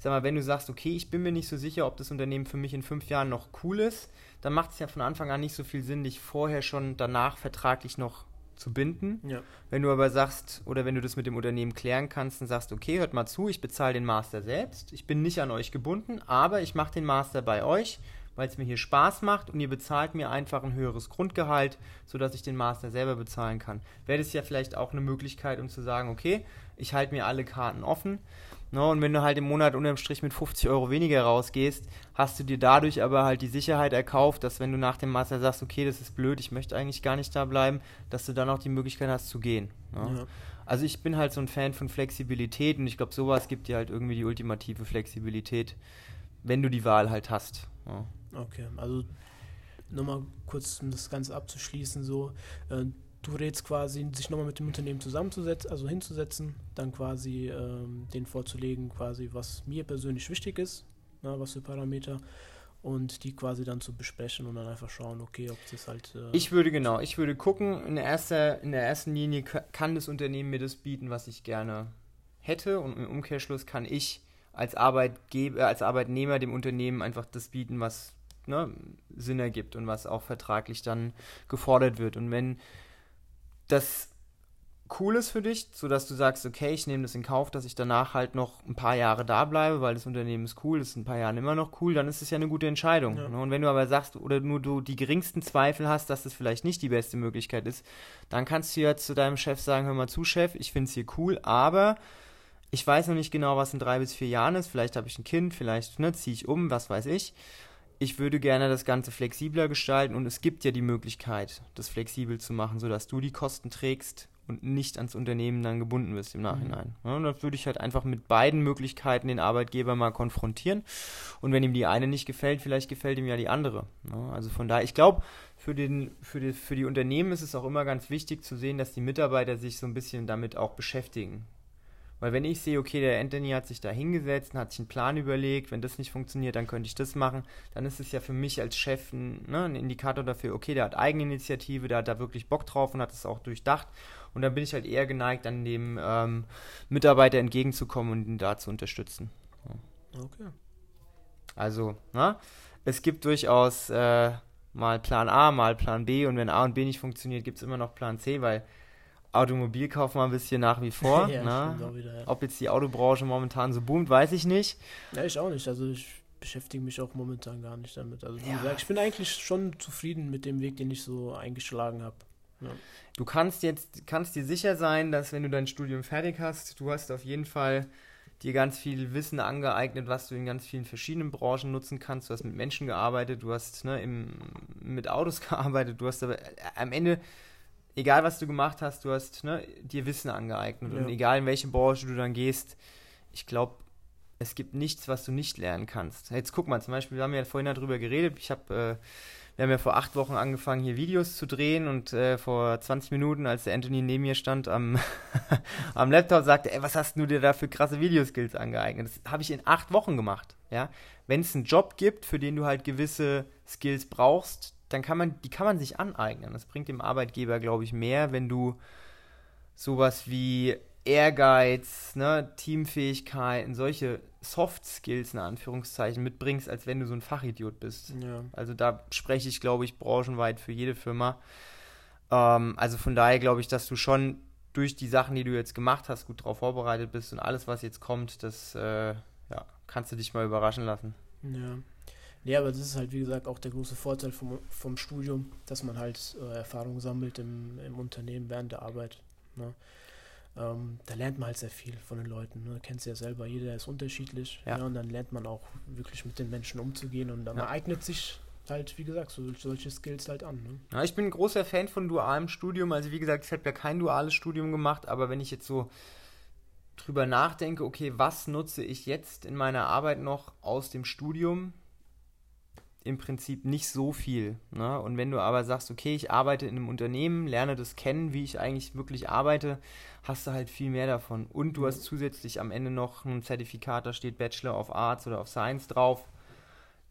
sag mal, wenn du sagst, okay, ich bin mir nicht so sicher, ob das Unternehmen für mich in fünf Jahren noch cool ist, dann macht es ja von Anfang an nicht so viel Sinn, dich vorher schon danach vertraglich noch zu binden. Ja. Wenn du aber sagst, oder wenn du das mit dem Unternehmen klären kannst und sagst, okay, hört mal zu, ich bezahle den Master selbst, ich bin nicht an euch gebunden, aber ich mache den Master bei euch, weil es mir hier Spaß macht und ihr bezahlt mir einfach ein höheres Grundgehalt, sodass ich den Master selber bezahlen kann. Wäre das ja vielleicht auch eine Möglichkeit, um zu sagen, okay, ich halte mir alle Karten offen No, und wenn du halt im Monat unterm Strich mit 50 Euro weniger rausgehst, hast du dir dadurch aber halt die Sicherheit erkauft, dass wenn du nach dem Master sagst, okay, das ist blöd, ich möchte eigentlich gar nicht da bleiben, dass du dann auch die Möglichkeit hast zu gehen. No? Ja. Also ich bin halt so ein Fan von Flexibilität und ich glaube, sowas gibt dir halt irgendwie die ultimative Flexibilität, wenn du die Wahl halt hast. No? Okay, also nochmal kurz, um das Ganze abzuschließen, so, äh, du rätst quasi, sich nochmal mit dem Unternehmen zusammenzusetzen, also hinzusetzen, dann quasi ähm, den vorzulegen, quasi, was mir persönlich wichtig ist, na, was für Parameter und die quasi dann zu besprechen und dann einfach schauen, okay, ob das halt. Äh ich würde genau, ich würde gucken, in der, erster, in der ersten Linie kann das Unternehmen mir das bieten, was ich gerne hätte und im Umkehrschluss kann ich als Arbeitgeber, als Arbeitnehmer dem Unternehmen einfach das bieten, was ne, Sinn ergibt und was auch vertraglich dann gefordert wird. Und wenn das cool ist für dich, sodass du sagst, okay, ich nehme das in Kauf, dass ich danach halt noch ein paar Jahre da bleibe, weil das Unternehmen ist cool, ist in ein paar Jahren immer noch cool, dann ist es ja eine gute Entscheidung. Ja. Ne? Und wenn du aber sagst, oder nur du die geringsten Zweifel hast, dass das vielleicht nicht die beste Möglichkeit ist, dann kannst du ja zu deinem Chef sagen, hör mal zu, Chef, ich finde es hier cool, aber ich weiß noch nicht genau, was in drei bis vier Jahren ist, vielleicht habe ich ein Kind, vielleicht ne, ziehe ich um, was weiß ich ich würde gerne das Ganze flexibler gestalten und es gibt ja die Möglichkeit, das flexibel zu machen, sodass du die Kosten trägst und nicht ans Unternehmen dann gebunden wirst im Nachhinein. Mhm. Ja, und das würde ich halt einfach mit beiden Möglichkeiten den Arbeitgeber mal konfrontieren. Und wenn ihm die eine nicht gefällt, vielleicht gefällt ihm ja die andere. Ja, also von daher, ich glaube, für, für, die, für die Unternehmen ist es auch immer ganz wichtig zu sehen, dass die Mitarbeiter sich so ein bisschen damit auch beschäftigen. Weil wenn ich sehe, okay, der Anthony hat sich da hingesetzt und hat sich einen Plan überlegt, wenn das nicht funktioniert, dann könnte ich das machen, dann ist es ja für mich als Chef ein, ne, ein Indikator dafür, okay, der hat Eigeninitiative, der hat da wirklich Bock drauf und hat es auch durchdacht. Und dann bin ich halt eher geneigt, an dem ähm, Mitarbeiter entgegenzukommen und ihn da zu unterstützen. Okay. Also, na, es gibt durchaus äh, mal Plan A, mal Plan B und wenn A und B nicht funktioniert, gibt es immer noch Plan C, weil Automobilkauf mal ein bisschen nach wie vor. (laughs) ja, ne? wieder, ja. Ob jetzt die Autobranche momentan so boomt, weiß ich nicht. Ja, ich auch nicht. Also ich beschäftige mich auch momentan gar nicht damit. Also wie ja. gesagt, ich bin eigentlich schon zufrieden mit dem Weg, den ich so eingeschlagen habe. Ja. Du kannst jetzt, kannst dir sicher sein, dass wenn du dein Studium fertig hast, du hast auf jeden Fall dir ganz viel Wissen angeeignet, was du in ganz vielen verschiedenen Branchen nutzen kannst. Du hast mit Menschen gearbeitet, du hast ne, im, mit Autos (laughs) gearbeitet, du hast aber äh, am Ende, egal was du gemacht hast, du hast ne, dir Wissen angeeignet. Ja. Und egal in welche Branche du dann gehst, ich glaube, es gibt nichts, was du nicht lernen kannst. Jetzt guck mal, zum Beispiel, wir haben ja vorhin darüber geredet, ich habe äh, wir haben ja vor acht Wochen angefangen, hier Videos zu drehen und äh, vor 20 Minuten, als der Anthony neben mir stand am, (laughs) am Laptop, sagte, ey, was hast du dir da für krasse Videoskills angeeignet? Das habe ich in acht Wochen gemacht, ja. Wenn es einen Job gibt, für den du halt gewisse Skills brauchst, dann kann man, die kann man sich aneignen. Das bringt dem Arbeitgeber, glaube ich, mehr, wenn du sowas wie Ehrgeiz, ne, Teamfähigkeiten, solche Soft Skills in Anführungszeichen mitbringst, als wenn du so ein Fachidiot bist. Ja. Also da spreche ich, glaube ich, branchenweit für jede Firma. Ähm, also von daher glaube ich, dass du schon durch die Sachen, die du jetzt gemacht hast, gut darauf vorbereitet bist und alles, was jetzt kommt, das äh, ja, kannst du dich mal überraschen lassen. Ja. Ja, aber das ist halt, wie gesagt, auch der große Vorteil vom, vom Studium, dass man halt äh, Erfahrung sammelt im, im Unternehmen während der Arbeit. Ne? Ähm, da lernt man halt sehr viel von den Leuten. Ne? Kennst ja selber, jeder ist unterschiedlich. Ja. ja. und dann lernt man auch wirklich mit den Menschen umzugehen und dann ja. eignet sich halt, wie gesagt, so, solche Skills halt an. Ne? Ja, ich bin ein großer Fan von dualem Studium. Also wie gesagt, ich habe ja kein duales Studium gemacht, aber wenn ich jetzt so drüber nachdenke, okay, was nutze ich jetzt in meiner Arbeit noch aus dem Studium, im Prinzip nicht so viel. Ne? Und wenn du aber sagst, okay, ich arbeite in einem Unternehmen, lerne das kennen, wie ich eigentlich wirklich arbeite, hast du halt viel mehr davon. Und du hast zusätzlich am Ende noch ein Zertifikat, da steht Bachelor of Arts oder of Science drauf.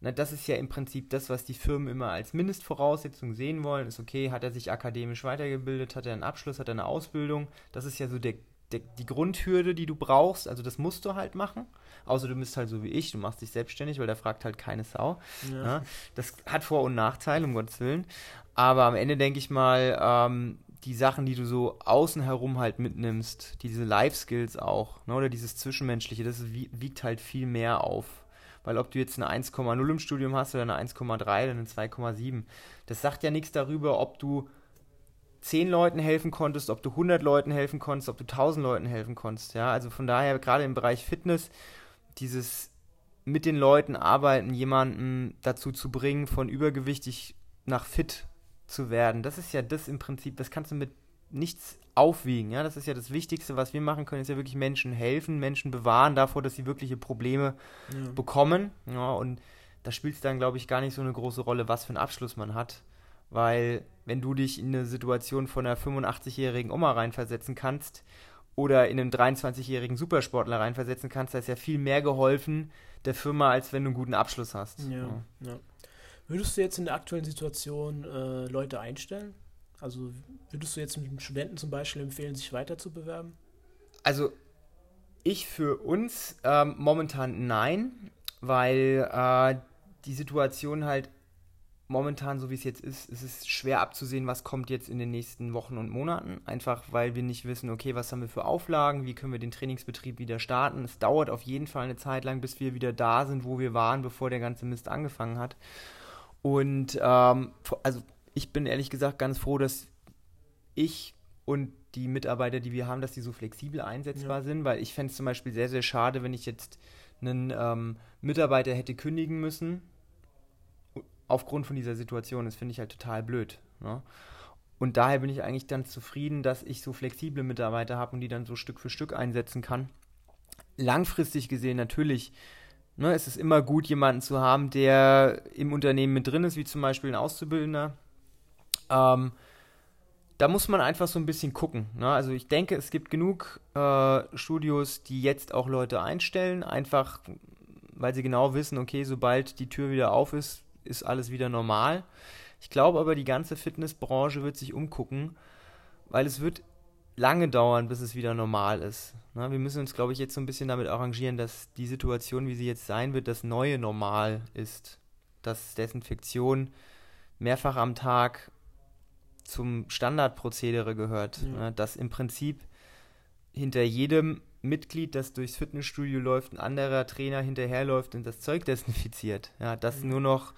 Na, das ist ja im Prinzip das, was die Firmen immer als Mindestvoraussetzung sehen wollen. Ist okay, hat er sich akademisch weitergebildet, hat er einen Abschluss, hat er eine Ausbildung. Das ist ja so der der, die Grundhürde, die du brauchst, also das musst du halt machen. Außer du bist halt so wie ich, du machst dich selbstständig, weil der fragt halt keine Sau. Ja. Ja, das hat Vor- und Nachteile, um Gottes Willen. Aber am Ende denke ich mal, ähm, die Sachen, die du so außen herum halt mitnimmst, diese Life-Skills auch, ne, oder dieses Zwischenmenschliche, das wiegt halt viel mehr auf. Weil ob du jetzt eine 1,0 im Studium hast oder eine 1,3 oder eine 2,7, das sagt ja nichts darüber, ob du zehn Leuten helfen konntest, ob du 100 Leuten helfen konntest, ob du 1000 Leuten helfen konntest. Ja, also von daher gerade im Bereich Fitness dieses mit den Leuten arbeiten, jemanden dazu zu bringen, von übergewichtig nach fit zu werden. Das ist ja das im Prinzip, das kannst du mit nichts aufwiegen. Ja, das ist ja das Wichtigste, was wir machen können, ist ja wirklich Menschen helfen, Menschen bewahren davor, dass sie wirkliche Probleme ja. bekommen. Ja, und da spielt es dann, glaube ich, gar nicht so eine große Rolle, was für einen Abschluss man hat. Weil wenn du dich in eine Situation von einer 85-jährigen Oma reinversetzen kannst oder in einen 23-jährigen Supersportler reinversetzen kannst, da ist ja viel mehr geholfen der Firma, als wenn du einen guten Abschluss hast. Ja, ja. ja. Würdest du jetzt in der aktuellen Situation äh, Leute einstellen? Also würdest du jetzt mit einem Studenten zum Beispiel empfehlen, sich weiter zu bewerben? Also ich für uns ähm, momentan nein, weil äh, die Situation halt momentan, so wie es jetzt ist, ist es schwer abzusehen, was kommt jetzt in den nächsten Wochen und Monaten. Einfach weil wir nicht wissen, okay, was haben wir für Auflagen, wie können wir den Trainingsbetrieb wieder starten. Es dauert auf jeden Fall eine Zeit lang, bis wir wieder da sind, wo wir waren, bevor der ganze Mist angefangen hat. Und ähm, also ich bin ehrlich gesagt ganz froh, dass ich und die Mitarbeiter, die wir haben, dass die so flexibel einsetzbar ja. sind, weil ich fände es zum Beispiel sehr, sehr schade, wenn ich jetzt einen ähm, Mitarbeiter hätte kündigen müssen, aufgrund von dieser Situation. Das finde ich halt total blöd. Ne? Und daher bin ich eigentlich dann zufrieden, dass ich so flexible Mitarbeiter habe und die dann so Stück für Stück einsetzen kann. Langfristig gesehen natürlich ne, ist es immer gut, jemanden zu haben, der im Unternehmen mit drin ist, wie zum Beispiel ein Auszubildender. Ähm, da muss man einfach so ein bisschen gucken. Ne? Also ich denke, es gibt genug äh, Studios, die jetzt auch Leute einstellen, einfach weil sie genau wissen, okay, sobald die Tür wieder auf ist, ist alles wieder normal. Ich glaube aber, die ganze Fitnessbranche wird sich umgucken, weil es wird lange dauern, bis es wieder normal ist. Na, wir müssen uns, glaube ich, jetzt so ein bisschen damit arrangieren, dass die Situation, wie sie jetzt sein wird, das neue Normal ist. Dass Desinfektion mehrfach am Tag zum Standardprozedere gehört. Ja. Na, dass im Prinzip hinter jedem Mitglied, das durchs Fitnessstudio läuft, ein anderer Trainer hinterherläuft und das Zeug desinfiziert. Ja, dass mhm. nur noch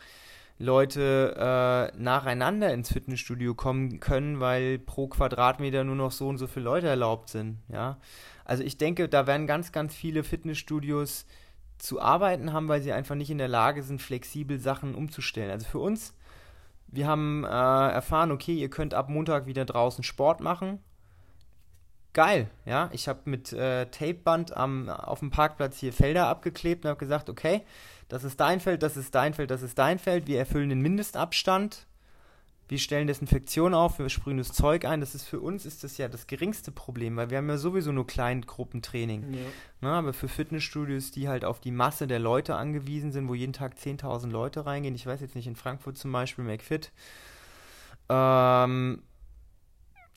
Leute äh, nacheinander ins Fitnessstudio kommen können, weil pro Quadratmeter nur noch so und so viele Leute erlaubt sind. Ja, also ich denke, da werden ganz, ganz viele Fitnessstudios zu arbeiten haben, weil sie einfach nicht in der Lage sind, flexibel Sachen umzustellen. Also für uns, wir haben äh, erfahren, okay, ihr könnt ab Montag wieder draußen Sport machen. Geil, ja. Ich habe mit äh, Tapeband am, auf dem Parkplatz hier Felder abgeklebt und habe gesagt, okay, das ist dein Feld, das ist dein Feld, das ist dein Feld. Wir erfüllen den Mindestabstand. Wir stellen Desinfektion auf, wir sprühen das Zeug ein. Das ist für uns ist das ja das geringste Problem, weil wir haben ja sowieso nur Kleingruppentraining. Ja. Ne, aber für Fitnessstudios, die halt auf die Masse der Leute angewiesen sind, wo jeden Tag 10.000 Leute reingehen, ich weiß jetzt nicht, in Frankfurt zum Beispiel, McFit, ähm,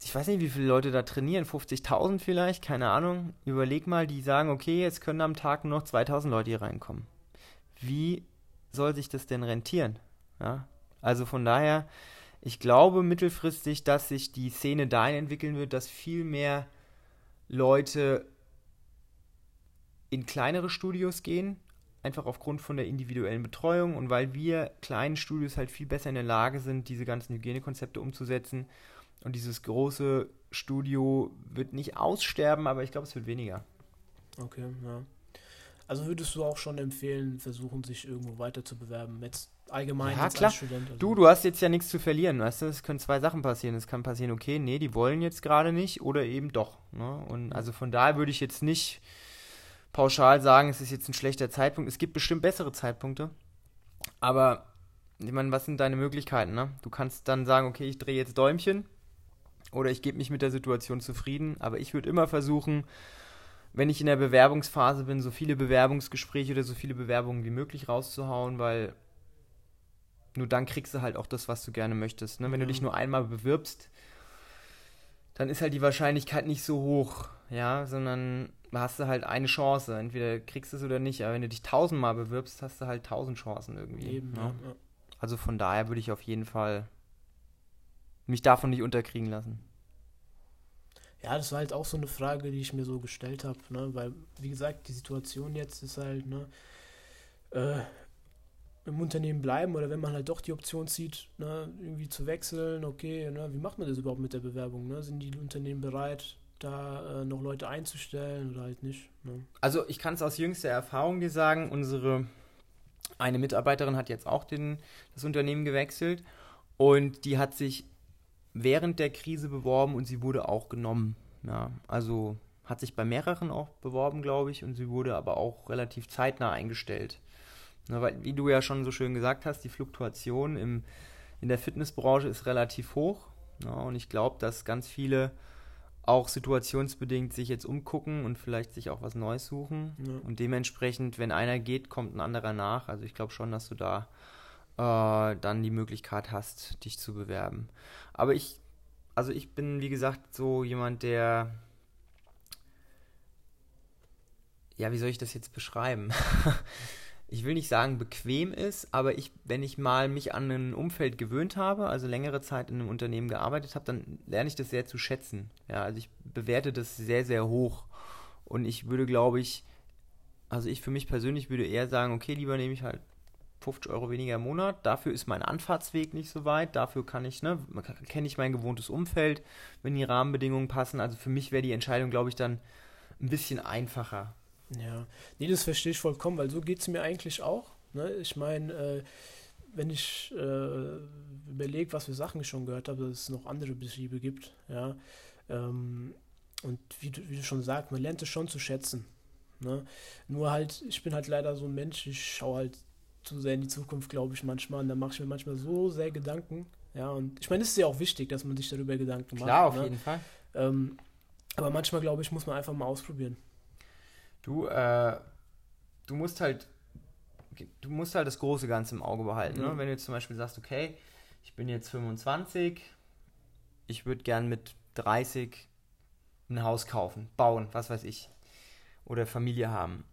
ich weiß nicht, wie viele Leute da trainieren, 50.000 vielleicht, keine Ahnung. Überleg mal, die sagen, okay, jetzt können am Tag nur noch 2.000 Leute hier reinkommen wie soll sich das denn rentieren? Ja? Also von daher, ich glaube mittelfristig, dass sich die Szene dahin entwickeln wird, dass viel mehr Leute in kleinere Studios gehen, einfach aufgrund von der individuellen Betreuung und weil wir kleinen Studios halt viel besser in der Lage sind, diese ganzen Hygienekonzepte umzusetzen. Und dieses große Studio wird nicht aussterben, aber ich glaube, es wird weniger. Okay, ja. Also würdest du auch schon empfehlen, versuchen, sich irgendwo weiter zu bewerben, jetzt allgemein ja, als, klar. als Student? Also. Du, du hast jetzt ja nichts zu verlieren, weißt du? Es können zwei Sachen passieren. Es kann passieren, okay, nee, die wollen jetzt gerade nicht oder eben doch. Ne? Und also von daher würde ich jetzt nicht pauschal sagen, es ist jetzt ein schlechter Zeitpunkt. Es gibt bestimmt bessere Zeitpunkte. Aber, ich meine, was sind deine Möglichkeiten? Ne? Du kannst dann sagen, okay, ich drehe jetzt Däumchen oder ich gebe mich mit der Situation zufrieden. Aber ich würde immer versuchen, wenn ich in der Bewerbungsphase bin, so viele Bewerbungsgespräche oder so viele Bewerbungen wie möglich rauszuhauen, weil nur dann kriegst du halt auch das, was du gerne möchtest. Ne? Wenn du dich nur einmal bewirbst, dann ist halt die Wahrscheinlichkeit nicht so hoch, ja, sondern hast du halt eine Chance. Entweder kriegst du es oder nicht, aber wenn du dich tausendmal bewirbst, hast du halt tausend Chancen irgendwie. Eben, ne? ja. Also von daher würde ich auf jeden Fall mich davon nicht unterkriegen lassen. Ja, das war halt auch so eine Frage, die ich mir so gestellt habe, ne? weil, wie gesagt, die Situation jetzt ist halt, ne, äh, im Unternehmen bleiben oder wenn man halt doch die Option zieht, ne, irgendwie zu wechseln, okay, ne, wie macht man das überhaupt mit der Bewerbung? Ne? Sind die Unternehmen bereit, da äh, noch Leute einzustellen oder halt nicht? Ne? Also ich kann es aus jüngster Erfahrung dir sagen, unsere eine Mitarbeiterin hat jetzt auch den, das Unternehmen gewechselt und die hat sich während der Krise beworben und sie wurde auch genommen. Ja, also hat sich bei mehreren auch beworben, glaube ich, und sie wurde aber auch relativ zeitnah eingestellt. Ja, weil, wie du ja schon so schön gesagt hast, die Fluktuation im, in der Fitnessbranche ist relativ hoch. Ja, und ich glaube, dass ganz viele auch situationsbedingt sich jetzt umgucken und vielleicht sich auch was Neues suchen. Ja. Und dementsprechend, wenn einer geht, kommt ein anderer nach. Also ich glaube schon, dass du da äh, dann die Möglichkeit hast, dich zu bewerben. Aber ich, also ich bin, wie gesagt, so jemand, der, ja, wie soll ich das jetzt beschreiben? (laughs) ich will nicht sagen bequem ist, aber ich, wenn ich mal mich an ein Umfeld gewöhnt habe, also längere Zeit in einem Unternehmen gearbeitet habe, dann lerne ich das sehr zu schätzen. Ja, also ich bewerte das sehr, sehr hoch. Und ich würde, glaube ich, also ich für mich persönlich würde eher sagen, okay, lieber nehme ich halt 50 Euro weniger im Monat. Dafür ist mein Anfahrtsweg nicht so weit. Dafür kann ich, ne, kenne ich mein gewohntes Umfeld, wenn die Rahmenbedingungen passen. Also für mich wäre die Entscheidung, glaube ich, dann ein bisschen einfacher. Ja, nee, das verstehe ich vollkommen, weil so geht es mir eigentlich auch. Ne? Ich meine, äh, wenn ich äh, überlege, was für Sachen ich schon gehört habe, dass es noch andere Betriebe gibt, ja. Ähm, und wie du, wie du schon sagst, man lernt es schon zu schätzen. Ne? Nur halt, ich bin halt leider so ein Mensch, ich schaue halt zu sehr in die Zukunft, glaube ich, manchmal. Und da mache ich mir manchmal so sehr Gedanken. Ja, und ich meine, es ist ja auch wichtig, dass man sich darüber Gedanken macht. Klar, auf ne? jeden Fall. Ähm, aber manchmal, glaube ich, muss man einfach mal ausprobieren. Du, äh, du musst halt, du musst halt das große Ganze im Auge behalten. Mhm. Ne? Wenn du jetzt zum Beispiel sagst, okay, ich bin jetzt 25, ich würde gern mit 30 ein Haus kaufen, bauen, was weiß ich, oder Familie haben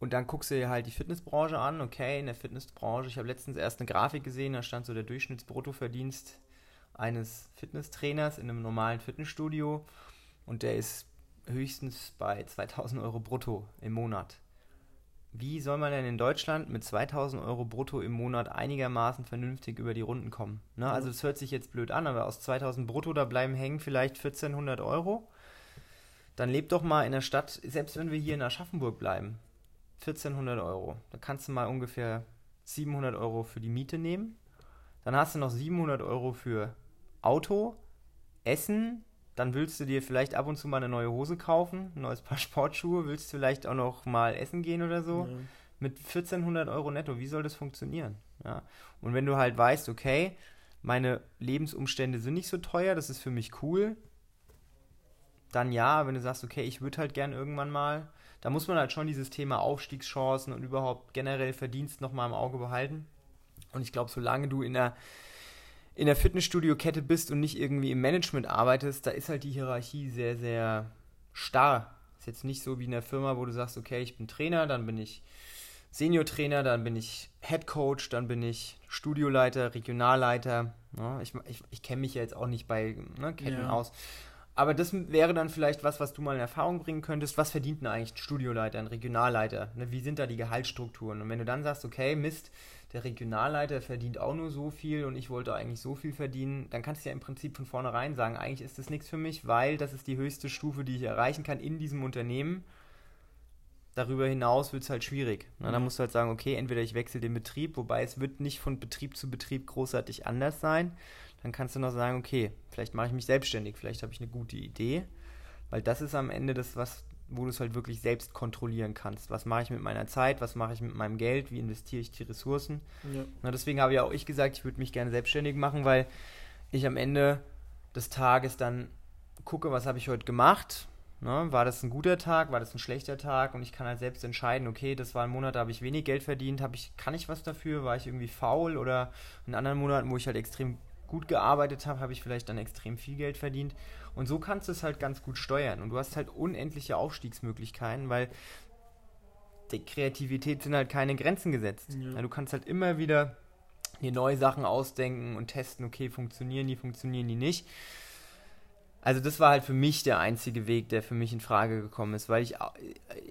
und dann guckst du dir halt die Fitnessbranche an. Okay, in der Fitnessbranche, ich habe letztens erst eine Grafik gesehen, da stand so der Durchschnittsbruttoverdienst eines Fitnesstrainers in einem normalen Fitnessstudio und der ist höchstens bei 2000 Euro brutto im Monat. wie soll man denn in Deutschland mit 2000 Euro brutto im Monat einigermaßen vernünftig über die Runden kommen? Ne? Also das hört sich jetzt blöd an, aber aus 2000 brutto, da bleiben hängen vielleicht 1400 Euro. Dann leb doch mal in der Stadt, selbst wenn wir hier in Aschaffenburg bleiben, 1400 Euro. Da kannst du mal ungefähr 700 Euro für die Miete nehmen. Dann hast du noch 700 Euro für Auto, Essen, dann willst du dir vielleicht ab und zu mal eine neue Hose kaufen, ein neues Paar (laughs) Sportschuhe, willst du vielleicht auch noch mal essen gehen oder so. Ja. Mit 1400 Euro netto, wie soll das funktionieren? Ja. Und wenn du halt weißt, okay, meine Lebensumstände sind nicht so teuer, das ist für mich cool, dann ja, wenn du sagst, okay, ich würde halt gern irgendwann mal, da muss man halt schon dieses Thema Aufstiegschancen und überhaupt generell Verdienst nochmal im Auge behalten. Und ich glaube, solange du in der in der Fitnessstudio-Kette bist und nicht irgendwie im Management arbeitest, da ist halt die Hierarchie sehr, sehr starr. Ist jetzt nicht so wie in der Firma, wo du sagst, okay, ich bin Trainer, dann bin ich Senior-Trainer, dann bin ich Head Coach, dann bin ich Studioleiter, Regionalleiter. Ja, ich ich, ich kenne mich ja jetzt auch nicht bei ne, Ketten ja. aus. Aber das wäre dann vielleicht was, was du mal in Erfahrung bringen könntest. Was verdient denn eigentlich ein Studioleiter, ein Regionalleiter? Ne, wie sind da die Gehaltsstrukturen? Und wenn du dann sagst, okay, Mist, der Regionalleiter verdient auch nur so viel und ich wollte eigentlich so viel verdienen, dann kannst du ja im Prinzip von vornherein sagen, eigentlich ist das nichts für mich, weil das ist die höchste Stufe, die ich erreichen kann in diesem Unternehmen. Darüber hinaus wird es halt schwierig. Na, dann mhm. musst du halt sagen, okay, entweder ich wechsle den Betrieb, wobei es wird nicht von Betrieb zu Betrieb großartig anders sein. Dann kannst du noch sagen, okay, vielleicht mache ich mich selbstständig, vielleicht habe ich eine gute Idee, weil das ist am Ende das, was wo du es halt wirklich selbst kontrollieren kannst. Was mache ich mit meiner Zeit, was mache ich mit meinem Geld, wie investiere ich die Ressourcen. Ja. Na, deswegen habe ja auch ich gesagt, ich würde mich gerne selbstständig machen, weil ich am Ende des Tages dann gucke, was habe ich heute gemacht. Ne? War das ein guter Tag, war das ein schlechter Tag und ich kann halt selbst entscheiden, okay, das war ein Monat, da habe ich wenig Geld verdient, ich, kann ich was dafür, war ich irgendwie faul oder in anderen Monaten, wo ich halt extrem gut gearbeitet habe, habe ich vielleicht dann extrem viel Geld verdient. Und so kannst du es halt ganz gut steuern. Und du hast halt unendliche Aufstiegsmöglichkeiten, weil der Kreativität sind halt keine Grenzen gesetzt. Ja. Du kannst halt immer wieder dir neue Sachen ausdenken und testen, okay, funktionieren die, funktionieren die nicht. Also das war halt für mich der einzige Weg, der für mich in Frage gekommen ist, weil ich,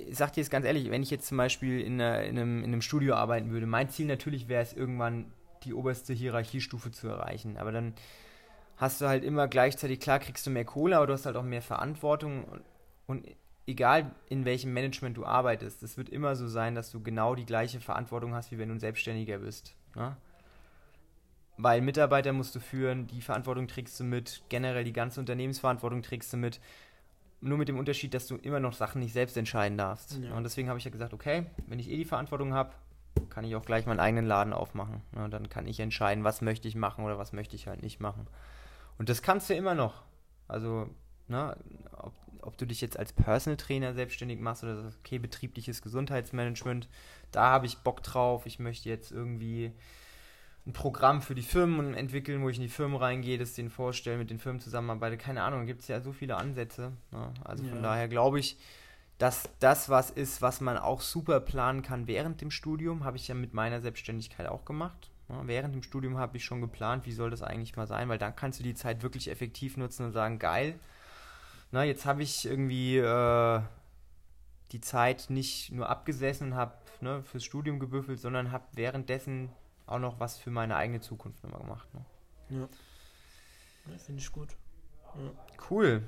ich sag dir jetzt ganz ehrlich, wenn ich jetzt zum Beispiel in, einer, in, einem, in einem Studio arbeiten würde, mein Ziel natürlich wäre es irgendwann die oberste Hierarchiestufe zu erreichen. Aber dann hast du halt immer gleichzeitig, klar kriegst du mehr Kohle, aber du hast halt auch mehr Verantwortung und, und egal in welchem Management du arbeitest, es wird immer so sein, dass du genau die gleiche Verantwortung hast, wie wenn du ein Selbstständiger bist. Ne? Weil Mitarbeiter musst du führen, die Verantwortung trägst du mit, generell die ganze Unternehmensverantwortung trägst du mit. Nur mit dem Unterschied, dass du immer noch Sachen nicht selbst entscheiden darfst. Ja. Und deswegen habe ich ja gesagt, okay, wenn ich eh die Verantwortung habe, kann ich auch gleich meinen eigenen Laden aufmachen. Ja, dann kann ich entscheiden, was möchte ich machen oder was möchte ich halt nicht machen. Und das kannst du immer noch. Also, ne, ob, ob du dich jetzt als Personal Trainer selbstständig machst oder sagst, okay, betriebliches Gesundheitsmanagement, da habe ich Bock drauf. Ich möchte jetzt irgendwie ein Programm für die Firmen entwickeln, wo ich in die Firmen reingehe, das denen vorstelle, mit den Firmen zusammenarbeite. Keine Ahnung, gibt es ja so viele Ansätze. Ne? Also von ja. daher glaube ich, dass das was ist, was man auch super planen kann während dem Studium. Habe ich ja mit meiner Selbstständigkeit auch gemacht. Ja, während dem Studium habe ich schon geplant, wie soll das eigentlich mal sein, weil dann kannst du die Zeit wirklich effektiv nutzen und sagen, geil, na, jetzt habe ich irgendwie äh, die Zeit nicht nur abgesessen und habe ne, fürs Studium gebüffelt, sondern habe währenddessen auch noch was für meine eigene Zukunft nochmal gemacht. Ne? Ja. ja Finde ich gut. Ja. Cool.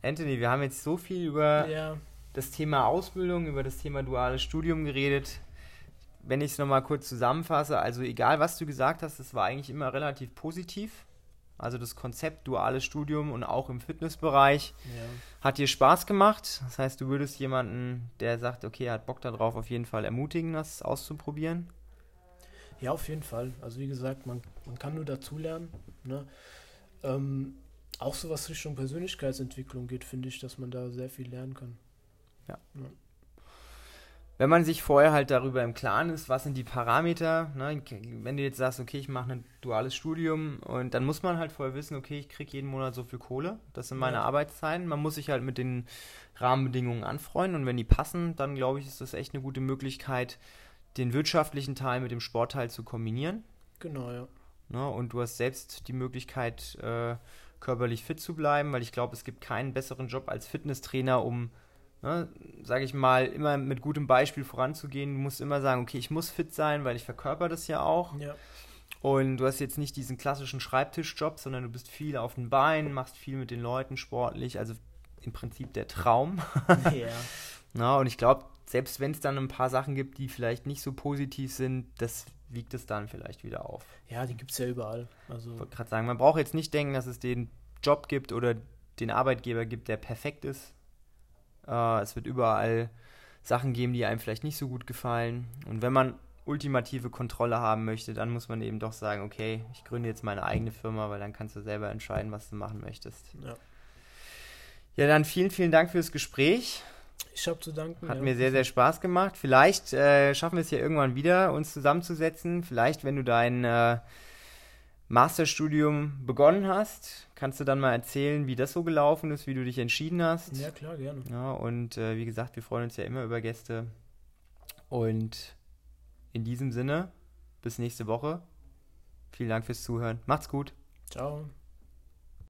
Anthony, wir haben jetzt so viel über ja das Thema Ausbildung, über das Thema duales Studium geredet. Wenn ich es nochmal kurz zusammenfasse, also egal was du gesagt hast, es war eigentlich immer relativ positiv. Also das Konzept duales Studium und auch im Fitnessbereich ja. hat dir Spaß gemacht. Das heißt, du würdest jemanden, der sagt, okay, er hat Bock darauf, auf jeden Fall ermutigen, das auszuprobieren. Ja, auf jeden Fall. Also wie gesagt, man, man kann nur dazulernen. Ne? Ähm, auch so was Richtung Persönlichkeitsentwicklung geht, finde ich, dass man da sehr viel lernen kann. Ja. Wenn man sich vorher halt darüber im Klaren ist, was sind die Parameter, ne? wenn du jetzt sagst, okay, ich mache ein duales Studium und dann muss man halt vorher wissen, okay, ich kriege jeden Monat so viel Kohle, das sind meine ja. Arbeitszeiten, man muss sich halt mit den Rahmenbedingungen anfreunden und wenn die passen, dann glaube ich, ist das echt eine gute Möglichkeit, den wirtschaftlichen Teil mit dem Sportteil zu kombinieren. Genau, ja. Ne? Und du hast selbst die Möglichkeit, äh, körperlich fit zu bleiben, weil ich glaube, es gibt keinen besseren Job als Fitnesstrainer, um ne, sage ich mal, immer mit gutem Beispiel voranzugehen. Du musst immer sagen, okay, ich muss fit sein, weil ich verkörper das ja auch. Ja. Und du hast jetzt nicht diesen klassischen Schreibtischjob, sondern du bist viel auf den Beinen, machst viel mit den Leuten sportlich, also im Prinzip der Traum. (laughs) Ja. (laughs) Na, und ich glaube, selbst wenn es dann ein paar Sachen gibt, die vielleicht nicht so positiv sind, das wiegt es dann vielleicht wieder auf. ja, die gibt es ja überall. Also, Ich wollte gerade sagen, man braucht jetzt nicht denken, dass es den Job gibt oder den Arbeitgeber gibt, der perfekt ist. Äh, es wird überall Sachen geben, die einem vielleicht nicht so gut gefallen. Und wenn man ultimative Kontrolle haben möchte, dann muss man eben doch sagen, okay, ich gründe jetzt meine eigene Firma, weil dann kannst du selber entscheiden, was du machen möchtest. ja. Ja, dann vielen, vielen Dank fürs Gespräch. Ich habe zu danken. Hat ja. mir sehr, sehr Spaß gemacht. Vielleicht äh, schaffen wir es ja irgendwann wieder, uns zusammenzusetzen. Vielleicht, wenn du dein äh, Masterstudium begonnen hast, kannst du dann mal erzählen, wie das so gelaufen ist, wie du dich entschieden hast. Ja, klar, gerne. Ja, und äh, wie gesagt, wir freuen uns ja immer über Gäste. Und in diesem Sinne, bis nächste Woche. Vielen Dank fürs Zuhören. Macht's gut. Ciao.